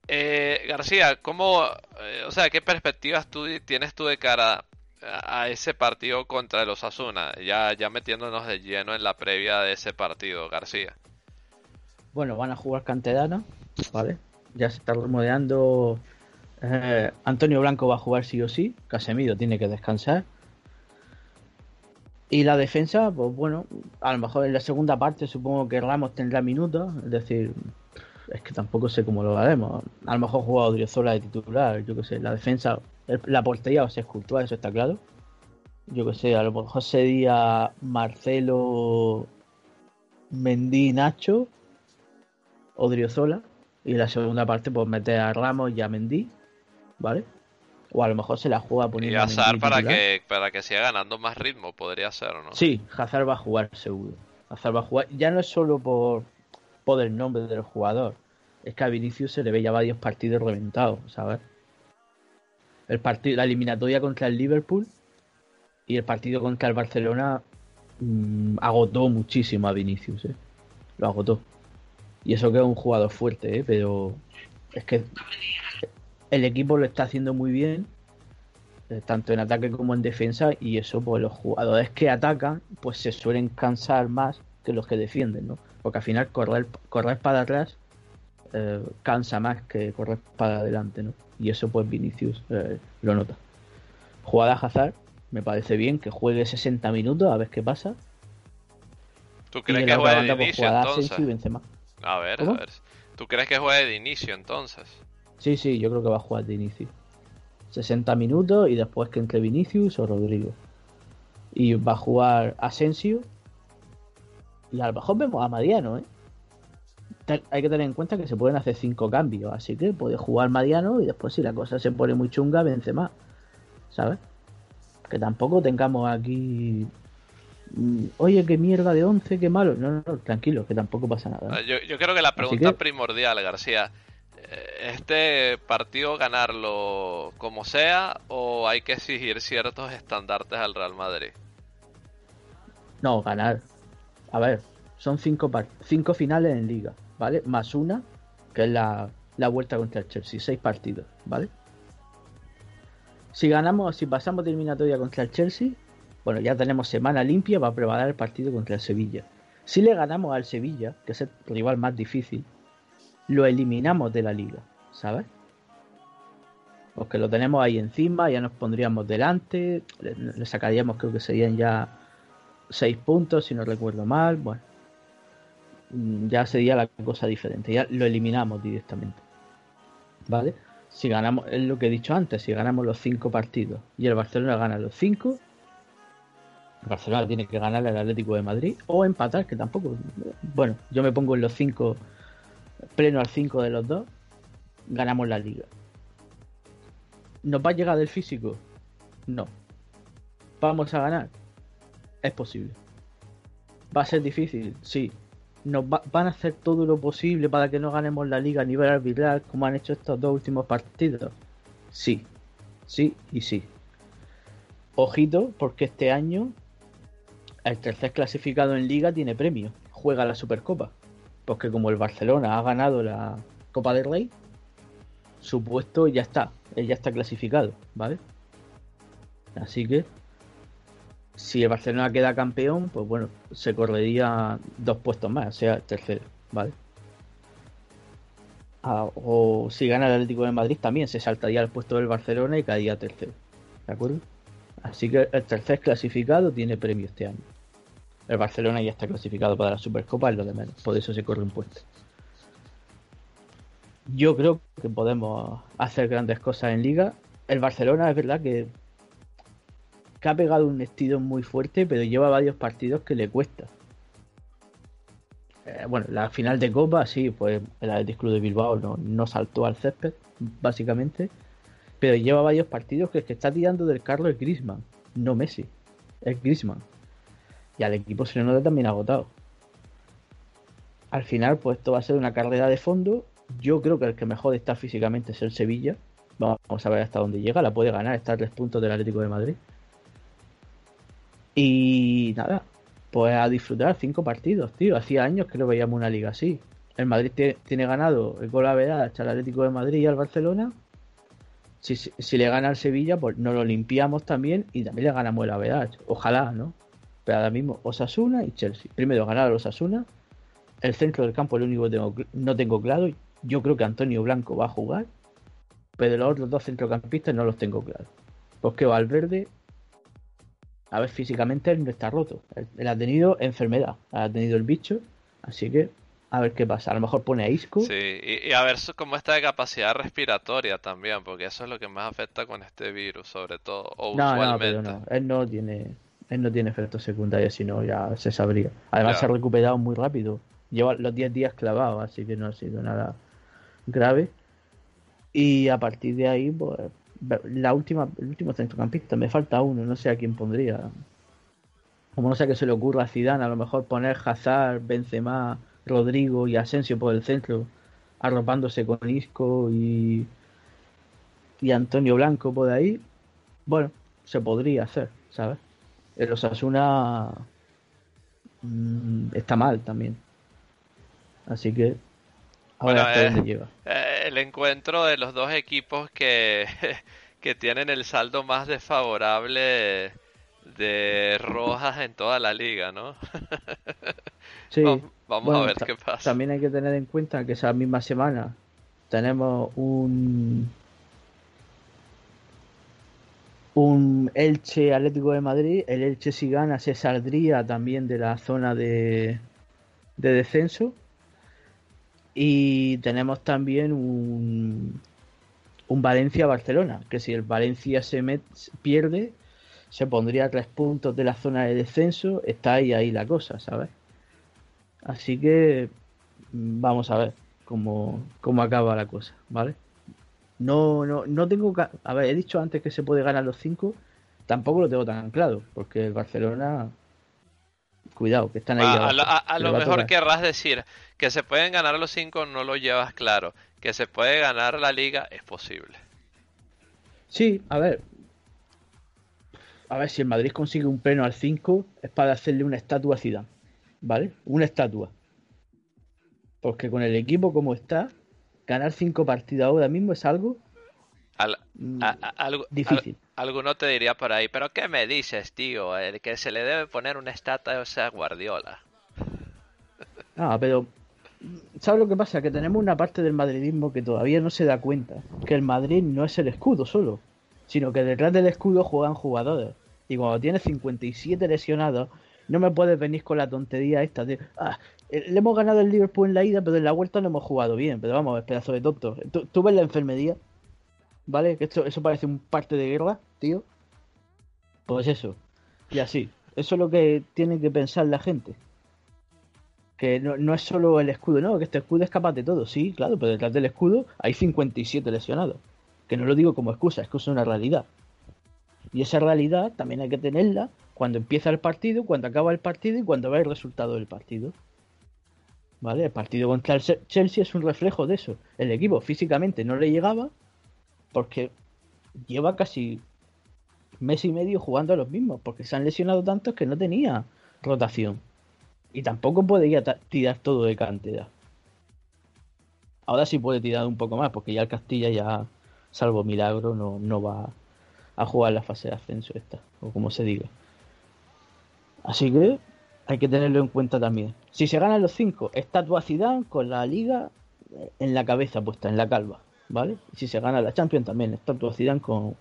Eh, García, ¿cómo, eh, o sea, qué perspectivas tú tienes tú de cara a ese partido contra los Asuna, ya, ya metiéndonos de lleno en la previa de ese partido, García. Bueno, van a jugar Cantedana, ¿vale? Ya se está remodeando. Eh, Antonio Blanco va a jugar sí o sí. Casemiro tiene que descansar. Y la defensa, pues bueno, a lo mejor en la segunda parte supongo que Ramos tendrá minutos. Es decir, es que tampoco sé cómo lo haremos. A lo mejor juega Odriozola de titular, yo que sé. La defensa, la portería se escultúa, eso está claro. Yo que sé, a lo mejor sería Marcelo, Mendy, Nacho, Odriozola. Y la segunda parte, pues meter a Ramos y a Mendy, ¿vale? O a lo mejor se la juega poniendo. Y Hazard para que, para que siga ganando más ritmo, podría ser, ¿no? Sí, Hazard va a jugar seguro. Hazard va a jugar. Ya no es solo por, por el nombre del jugador. Es que a Vinicius se le ve ya varios partidos reventados, ¿sabes? El partido, la eliminatoria contra el Liverpool y el partido contra el Barcelona mmm, agotó muchísimo a Vinicius, ¿eh? Lo agotó. Y eso que es un jugador fuerte, ¿eh? Pero es que el equipo lo está haciendo muy bien, eh, tanto en ataque como en defensa, y eso, pues los jugadores que atacan, pues se suelen cansar más que los que defienden, ¿no? Porque al final correr, correr para atrás eh, cansa más que correr para adelante, ¿no? Y eso, pues Vinicius eh, lo nota. Jugada Hazard, me parece bien que juegue 60 minutos a ver qué pasa. ¿Tú crees que juegue de inicio entonces? A ver, a ver. ¿Tú crees que juegue de inicio entonces? Sí, sí, yo creo que va a jugar de inicio. 60 minutos y después que entre Vinicius o Rodrigo. Y va a jugar Asensio. Y a lo mejor vemos a Mariano, ¿eh? Hay que tener en cuenta que se pueden hacer cinco cambios, así que puede jugar Mariano y después si la cosa se pone muy chunga, vence más. ¿Sabes? Que tampoco tengamos aquí mm, oye, qué mierda de 11, qué malo. No, no, tranquilo, que tampoco pasa nada. Yo, yo creo que la pregunta primordial, García, este partido ganarlo como sea o hay que exigir ciertos estandartes al Real Madrid? No, ganar. A ver, son cinco, cinco finales en liga, ¿vale? Más una, que es la, la vuelta contra el Chelsea, seis partidos, ¿vale? Si ganamos, si pasamos de eliminatoria contra el Chelsea, bueno, ya tenemos semana limpia para preparar el partido contra el Sevilla. Si le ganamos al Sevilla, que es el rival más difícil, lo eliminamos de la liga, ¿sabes? Porque lo tenemos ahí encima, ya nos pondríamos delante, le, sacaríamos, creo que serían ya 6 puntos, si no recuerdo mal, bueno, ya sería la cosa diferente, ya lo eliminamos directamente, ¿vale? Si ganamos, es lo que he dicho antes, si ganamos los 5 partidos y el Barcelona gana los 5, el Barcelona tiene que ganar al Atlético de Madrid o empatar, que tampoco, bueno, yo me pongo en los 5 pleno al 5 de los dos, ganamos la liga. ¿Nos va a llegar del físico? No. ¿Vamos a ganar? Es posible. ¿Va a ser difícil? Sí. ¿Nos van a hacer todo lo posible para que no ganemos la liga a nivel arbitral como han hecho estos dos últimos partidos? Sí. Sí y sí. Ojito, porque este año el tercer clasificado en liga tiene premio. Juega la Supercopa. Porque como el Barcelona ha ganado la Copa del Rey, su puesto ya está, él ya está clasificado, ¿vale? Así que si el Barcelona queda campeón, pues bueno, se correría dos puestos más, o sea, tercero, ¿vale? Ah, o si gana el Atlético de Madrid también se saltaría el puesto del Barcelona y caería tercero, ¿de acuerdo? Así que el tercer clasificado tiene premio este año. El Barcelona ya está clasificado para la Supercopa, es lo de menos. Por eso se corre un puesto. Yo creo que podemos hacer grandes cosas en Liga. El Barcelona es verdad que, que ha pegado un estilo muy fuerte, pero lleva varios partidos que le cuesta. Eh, bueno, la final de Copa, sí, pues el Athletic Club de Bilbao no, no saltó al césped, básicamente. Pero lleva varios partidos que es que está tirando del carro el Grisman, no Messi, es Grisman y al equipo se le nota también agotado. Al final, pues esto va a ser una carrera de fondo. Yo creo que el que mejor está físicamente es el Sevilla. Vamos a ver hasta dónde llega. La puede ganar, está a tres puntos del Atlético de Madrid. Y nada, pues a disfrutar cinco partidos, tío. Hacía años que no veíamos una liga así. El Madrid tiene ganado el gol a ver al Atlético de Madrid y al Barcelona. si, si, le gana al Sevilla, pues no lo limpiamos también y también le ganamos el Avedach. Ojalá, ¿no? Pero ahora mismo Osasuna y Chelsea. Primero ganar a Osasuna. El centro del campo es lo único que no tengo claro. Yo creo que Antonio Blanco va a jugar. Pero los otros dos centrocampistas no los tengo claros. Porque Valverde, a ver, físicamente él no está roto. Él, ha tenido enfermedad, ha tenido el bicho. Así que a ver qué pasa. A lo mejor pone a Isco. Sí, y, a ver cómo está de capacidad respiratoria también, porque eso es lo que más afecta con este virus, sobre todo, o no, usualmente. No, pero no, él no tiene, él no tiene efectos secundarios, sino ya se sabría. Además se ha recuperado muy rápido. Lleva los 10 días clavados, así que no ha sido nada grave. Y a partir de ahí, pues, la última, el último centrocampista, me falta uno, no sé a quién pondría. Como no sé qué se le ocurra a Zidane, a lo mejor poner Hazard, Benzema, Rodrigo y Asensio por el centro, arropándose con Isco y, y Antonio Blanco por ahí. Bueno, se podría hacer, ¿sabes? El Osasuna mm, está mal también. Así que bueno, eh, eh, el encuentro de los dos equipos que, que tienen el saldo más desfavorable de rojas en toda la liga, ¿no? Sí. Vamos, a ver qué pasa. También hay que tener en cuenta que esa misma semana tenemos un un Elche Atlético de Madrid. El Elche si gana se saldría también de la zona de, de descenso. Y tenemos también un, un Valencia-Barcelona, que si el Valencia se pierde, se pondría a tres puntos de la zona de descenso. Está ahí, ahí la cosa, ¿sabes? Así que vamos a ver cómo, cómo acaba la cosa, ¿vale? No, no, no tengo. A ver, he dicho antes que se puede ganar los cinco. Tampoco lo tengo tan claro, porque el Barcelona. Cuidado, que están ahí. A, lo mejor querrás decir que se pueden ganar los cinco, no lo llevas claro. Que se puede ganar la liga, es posible. Sí, a ver. A ver, si el Madrid consigue un pleno al 5, es para hacerle una estatua a Zidane. ¿Vale? Una estatua. Porque con el equipo como está, ganar cinco partidos ahora mismo es algo mm, algo, difícil. alguno te diría por ahí, pero ¿qué me dices, tío? El que se le debe poner una estatua o sea Guardiola. Ah, pero ¿sabes lo que pasa? Que tenemos una parte del madridismo que todavía no se da cuenta. Que el Madrid no es el escudo solo, sino que detrás del escudo juegan jugadores. Y cuando tienes 57 lesionados, no me puedes venir con la tontería esta de, ah, eh, le hemos ganado el Liverpool en la ida, pero en la vuelta no hemos jugado bien. Pero vamos, pedazo de tonto. ¿Tú, ves la enfermedad? ¿Vale? Que esto, eso parece un parte de guerra, tío. Pues eso. Y así. Eso es lo que tiene que pensar la gente. Que no, es solo el escudo, no, que este escudo es capaz de todo. Sí, claro, pero detrás del escudo hay 57 lesionados. Que no lo digo como excusa, es que es una realidad. Y esa realidad también hay que tenerla cuando empieza el partido, cuando acaba el partido y cuando ve el resultado del partido. ¿Vale? El partido contra el Chelsea es un reflejo de eso. El equipo físicamente no le llegaba porque lleva casi mes y medio jugando a los mismos, porque se han lesionado tantos que no tenía rotación. Y tampoco podía tirar todo de cantidad. Ahora sí puede tirar un poco más, porque ya el Castilla ya, salvo milagro, no, no va a jugar la fase de ascenso esta, o como se diga. Así que hay que tenerlo en cuenta también. Si se ganan los cinco, estatua Zidane con la liga en la cabeza puesta, en la calva, ¿vale? Y si se gana la Champions también, estatua Zidane con,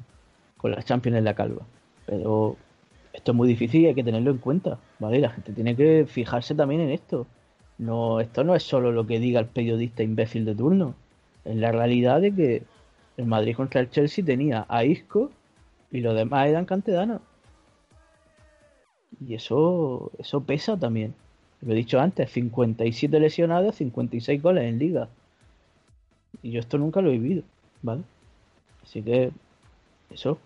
con la Champions en la calva. Pero esto es muy difícil y hay que tenerlo en cuenta, ¿vale? La gente tiene que fijarse también en esto. No, esto no es solo lo que diga el periodista imbécil de turno. Es la realidad de que el Madrid contra el Chelsea tenía a Isco y los demás eran cantedanos. Y eso, eso pesa también. Lo he dicho antes, 57 lesionados, 56 goles en liga. Y yo esto nunca lo he vivido, ¿vale? Así que eso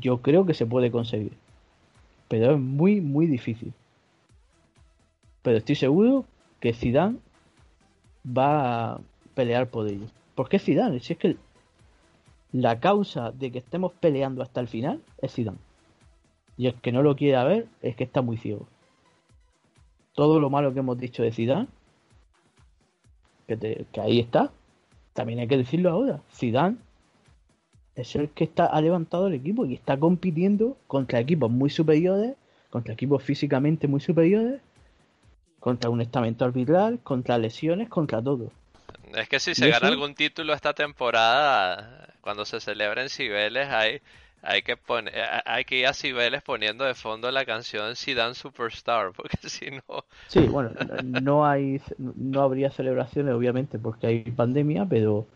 yo creo que se puede conseguir. Pero es muy, muy difícil. Pero estoy seguro que Zidane va a pelear por ello. ¿Por qué Zidane? Si es que la causa de que estemos peleando hasta el final es Zidane. Y el que no lo quiera ver es que está muy ciego. Todo lo malo que hemos dicho de Zidane, que, ahí está, también hay que decirlo ahora. Zidane es el que está, ha levantado el equipo y está compitiendo contra equipos muy superiores, contra equipos físicamente muy superiores, contra un estamento arbitral, contra lesiones, contra todo. Es que si se gana algún título esta temporada, cuando se celebra en Cibeles, hay, hay que poner, hay que ir a Cibeles poniendo de fondo la canción Zidane Superstar, porque si no... Sí, bueno, no hay, no habría celebraciones obviamente porque hay pandemia, pero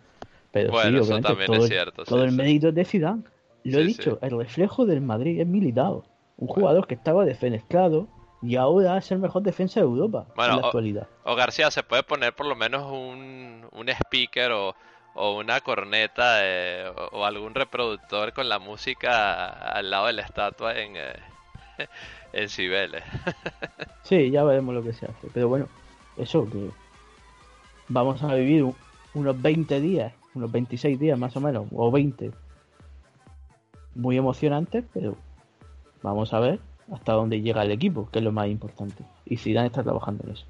pero bueno, eso también todo, es cierto. Todo el mérito es de Zidane. Lo he dicho, el reflejo del Madrid es militado. Un jugador que estaba defenestrado y ahora es el mejor defensa de Europa en la actualidad. O, García, se puede poner por lo menos un, un speaker o, o una corneta o, algún reproductor con la música al lado de la estatua en, eh, en sí, ya veremos lo que se hace. Pero bueno, eso que vamos a vivir unos 20 días unos 26 días más o menos, o 20. Muy emocionantes, pero vamos a ver hasta dónde llega el equipo, que es lo más importante. Y Zidane está trabajando en eso.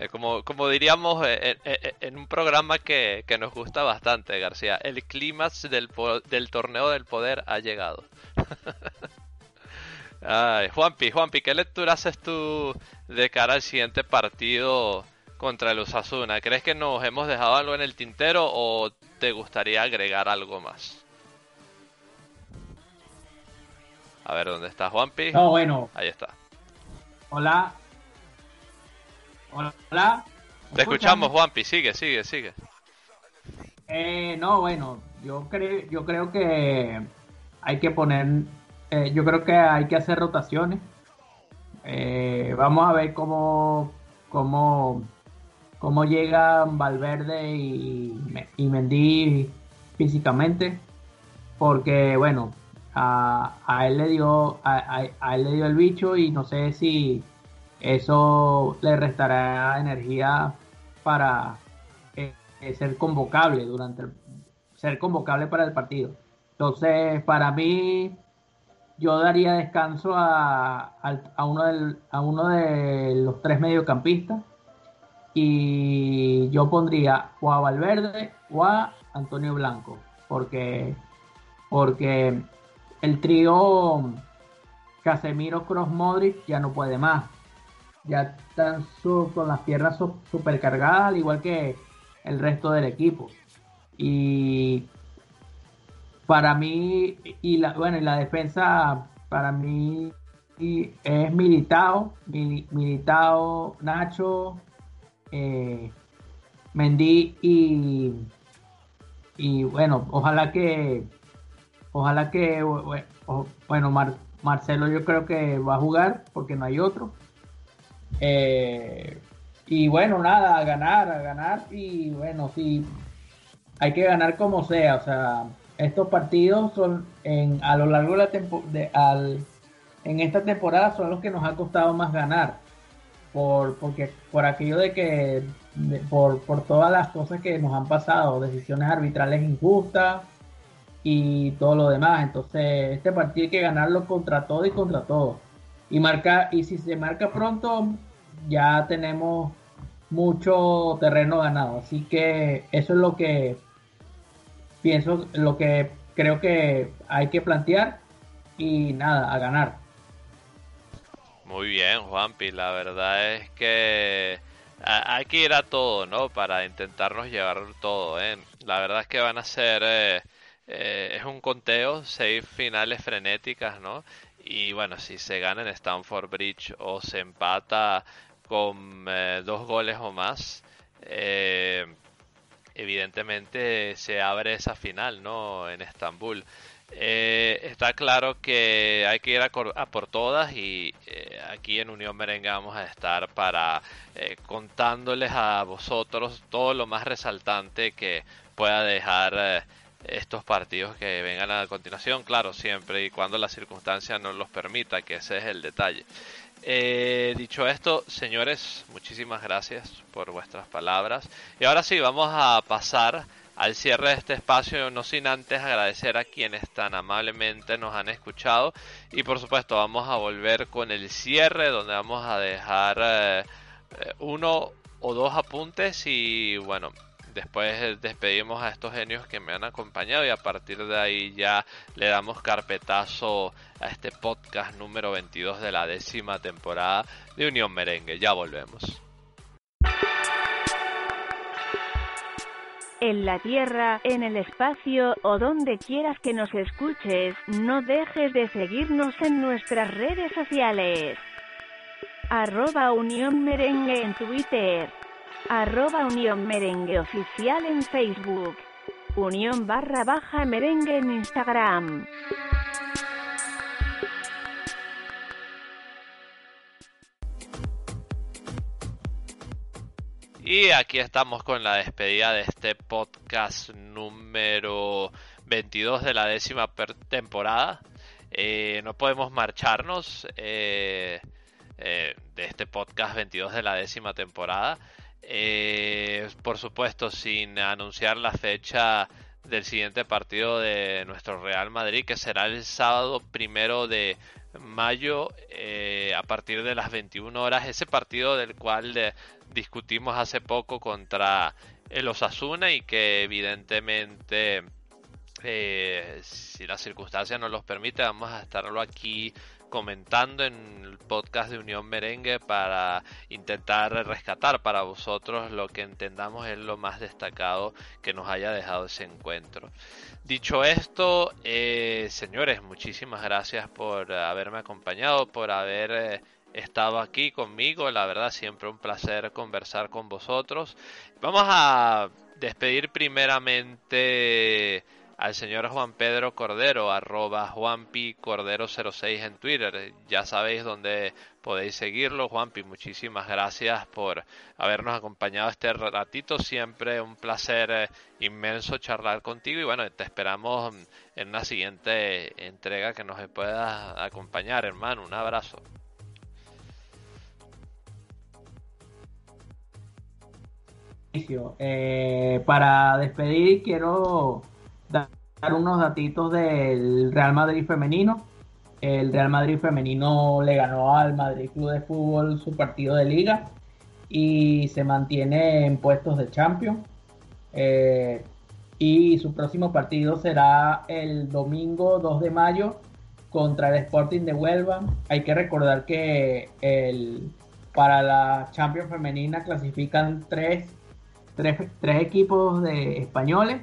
Eh, como, como diríamos eh, eh, en un programa que, que, nos gusta bastante, García, el clímax del, del torneo del poder ha llegado. Ay, Juanpi, Juanpi, ¿qué lectura haces tú de cara al siguiente partido contra el Osasuna. ¿Crees que nos hemos dejado algo en el tintero o te gustaría agregar algo más? A ver, ¿dónde está Juanpi? No, bueno. Ahí está. Hola. Hola. Te escuchamos, Juanpi. Sigue, sigue, sigue. Eh, no, bueno, yo creo, yo creo que hay que poner, eh, yo creo que hay que hacer rotaciones. Eh, vamos a ver cómo, cómo cómo llegan Valverde y, y Mendy físicamente, porque bueno, a, él le dio a, él le dio el bicho y no sé si eso le restará energía para eh, eh, ser convocable durante el, ser convocable para el partido. Entonces, para mí, yo daría descanso a, a, uno, a uno de los tres mediocampistas y yo pondría o a Valverde o a Antonio Blanco, porque, porque el trío Casemiro Cross Modric ya no puede más. Ya están con las piernas supercargadas, al igual que el resto del equipo. Y para mí, y la, bueno, y la defensa para mí es Militao, Militao, Nacho, eh, Mendy y, y bueno, ojalá que, ojalá que, bueno, Marcelo yo creo que va a jugar porque no hay otro. Eh, y bueno, nada, a ganar, a ganar y bueno, sí, hay que ganar como sea, o sea, estos partidos son a lo largo de la temporada, en esta temporada son los que nos ha costado más ganar por, porque, por aquello de que, por, por todas las cosas que nos han pasado, decisiones arbitrales injustas y todo lo demás. Entonces, este partido hay que ganarlo contra todo y contra todo. Y marca, y si se marca pronto, ya tenemos mucho terreno ganado. Así que eso es lo que pienso, lo que creo que hay que plantear y nada, a ganar. Muy bien, Juanpi. La verdad es que hay que ir a todo, ¿no? Para intentarnos llevar todo, ¿eh? La verdad es que van a ser... Eh, eh, es un conteo, seis finales frenéticas, ¿no? Y bueno, si se gana en Stanford Bridge o se empata con eh, dos goles o más, evidentemente se abre esa final, ¿no? En Estambul. Eh, está claro que hay que ir a, por todas y eh, aquí en Unión Merengue vamos a estar para eh, contándoles a vosotros todo lo más resaltante que pueda dejar estos partidos que vengan a continuación, claro, siempre y cuando la circunstancia nos los permita, que ese es el detalle. Dicho esto, señores, muchísimas gracias por vuestras palabras. Y ahora sí, vamos a pasar al cierre de este espacio, no sin antes agradecer a quienes tan amablemente nos han escuchado y por supuesto vamos a volver con el cierre donde vamos a dejar eh, eh, uno o dos apuntes y bueno, después despedimos a estos genios que me han acompañado y a partir de ahí ya le damos carpetazo a este podcast número 22 de la décima temporada de Unión Merengue. Ya volvemos. En la Tierra, en el espacio o donde quieras que nos escuches, no dejes de seguirnos en nuestras redes sociales. Arroba Unión Merengue en Twitter. Arroba Unión Merengue Oficial en Facebook. Unión barra baja merengue en Instagram. Y aquí estamos con la despedida de este podcast número 22 de la décima temporada. Eh, no podemos marcharnos eh, eh, de este podcast 22 de la décima temporada. Por supuesto, sin anunciar la fecha del siguiente partido de nuestro Real Madrid, que será el sábado primero de mayo a partir de las 21 horas. Ese partido del cual discutimos hace poco contra el Osasuna y que evidentemente eh, si las circunstancias nos los permite vamos a estarlo aquí comentando en el podcast de Unión Merengue para intentar rescatar para vosotros lo que entendamos es lo más destacado que nos haya dejado ese encuentro. Dicho esto, eh, señores, muchísimas gracias por haberme acompañado, por haber... Eh, estado aquí conmigo. La verdad, siempre un placer conversar con vosotros. Vamos a despedir primeramente al señor Juan Pedro Cordero, arroba Juanpi Cordero06 en Twitter. Ya sabéis dónde podéis seguirlo. Juanpi, muchísimas gracias por habernos acompañado este ratito. Siempre un placer eh, inmenso charlar contigo y bueno, te esperamos en una siguiente entrega que nos puedas acompañar, hermano. Un abrazo. Eh, para despedir quiero dar unos datitos del Real Madrid femenino. El Real Madrid femenino le ganó al Madrid Club de Fútbol su partido de liga y se mantiene en puestos de Champions. Eh, y su próximo partido será el domingo 2 de mayo contra el Sporting de Huelva. Hay que recordar que el, para la Champions femenina clasifican tres tres, equipos de españoles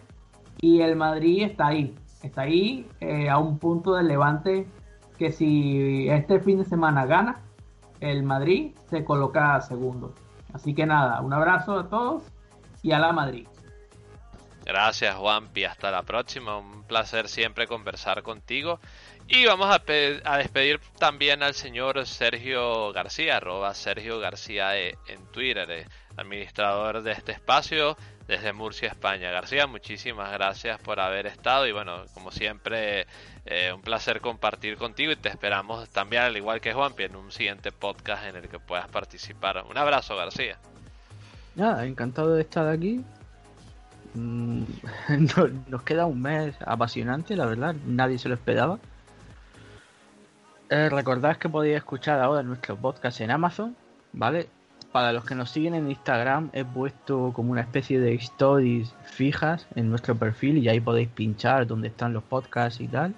y el Madrid está ahí, está ahí eh, a un punto de levante que si este fin de semana gana, el Madrid se coloca segundo. Así que nada, un abrazo a todos y a la Madrid. Gracias Juanpi, hasta la próxima, un placer siempre conversar contigo. Y vamos a, despedir también al señor Sergio García, arroba Sergio García e, en Twitter. Eh administrador de este espacio desde Murcia, España. García, muchísimas gracias por haber estado y bueno, como siempre, eh, un placer compartir contigo y te esperamos también, al igual que Juanpi, en un siguiente podcast en el que puedas participar. Un abrazo, García. Nada, encantado de estar aquí. Mm, nos queda un mes apasionante, la verdad, nadie se lo esperaba. Eh, recordad que podéis escuchar ahora nuestro podcast en Amazon, ¿vale? Para los que nos siguen en Instagram, he puesto como una especie de stories fijas en nuestro perfil y ahí podéis pinchar donde están los podcasts y tal.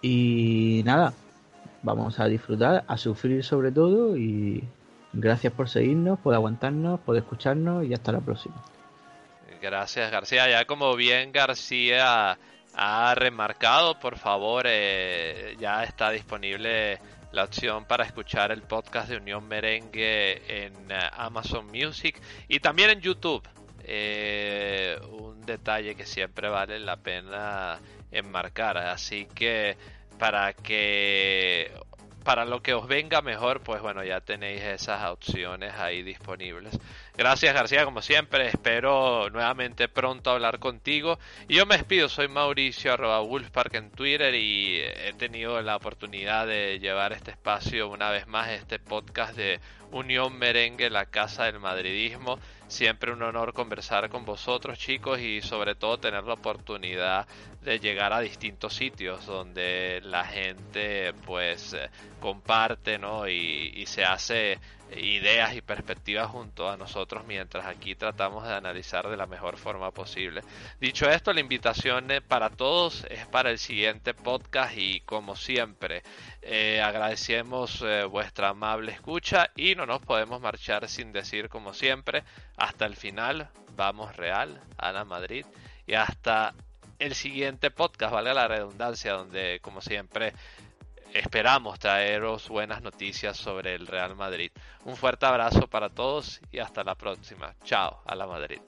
Y nada, vamos a disfrutar, a sufrir sobre todo y gracias por seguirnos, por aguantarnos, por escucharnos y hasta la próxima. Gracias García, ya como bien García ha remarcado, por favor, eh, ya está disponible la opción para escuchar el podcast de Unión Merengue en eh, Amazon Music y también en YouTube. Eh, un detalle que siempre vale la pena enmarcar. Así que para que para lo que os venga mejor, pues bueno, ya tenéis esas opciones ahí disponibles. Gracias García, como siempre, espero nuevamente pronto hablar contigo. Y yo me despido, soy Mauricio arroba Wolfpark en Twitter y he tenido la oportunidad de llevar este espacio una vez más, este podcast de Unión Merengue, la Casa del Madridismo. Siempre un honor conversar con vosotros chicos y sobre todo tener la oportunidad de llegar a distintos sitios donde la gente pues comparte ¿no? y, se hace ideas y perspectivas junto a nosotros mientras aquí tratamos de analizar de la mejor forma posible. Dicho esto, la invitación eh, para todos es para el siguiente podcast y como siempre eh, agradecemos eh, vuestra amable escucha y no nos podemos marchar sin decir como siempre hasta el final vamos real a la Madrid y hasta el siguiente podcast, valga la redundancia, donde como siempre esperamos traeros buenas noticias sobre el Real Madrid. Un fuerte abrazo para todos y hasta la próxima. Chao a la Madrid.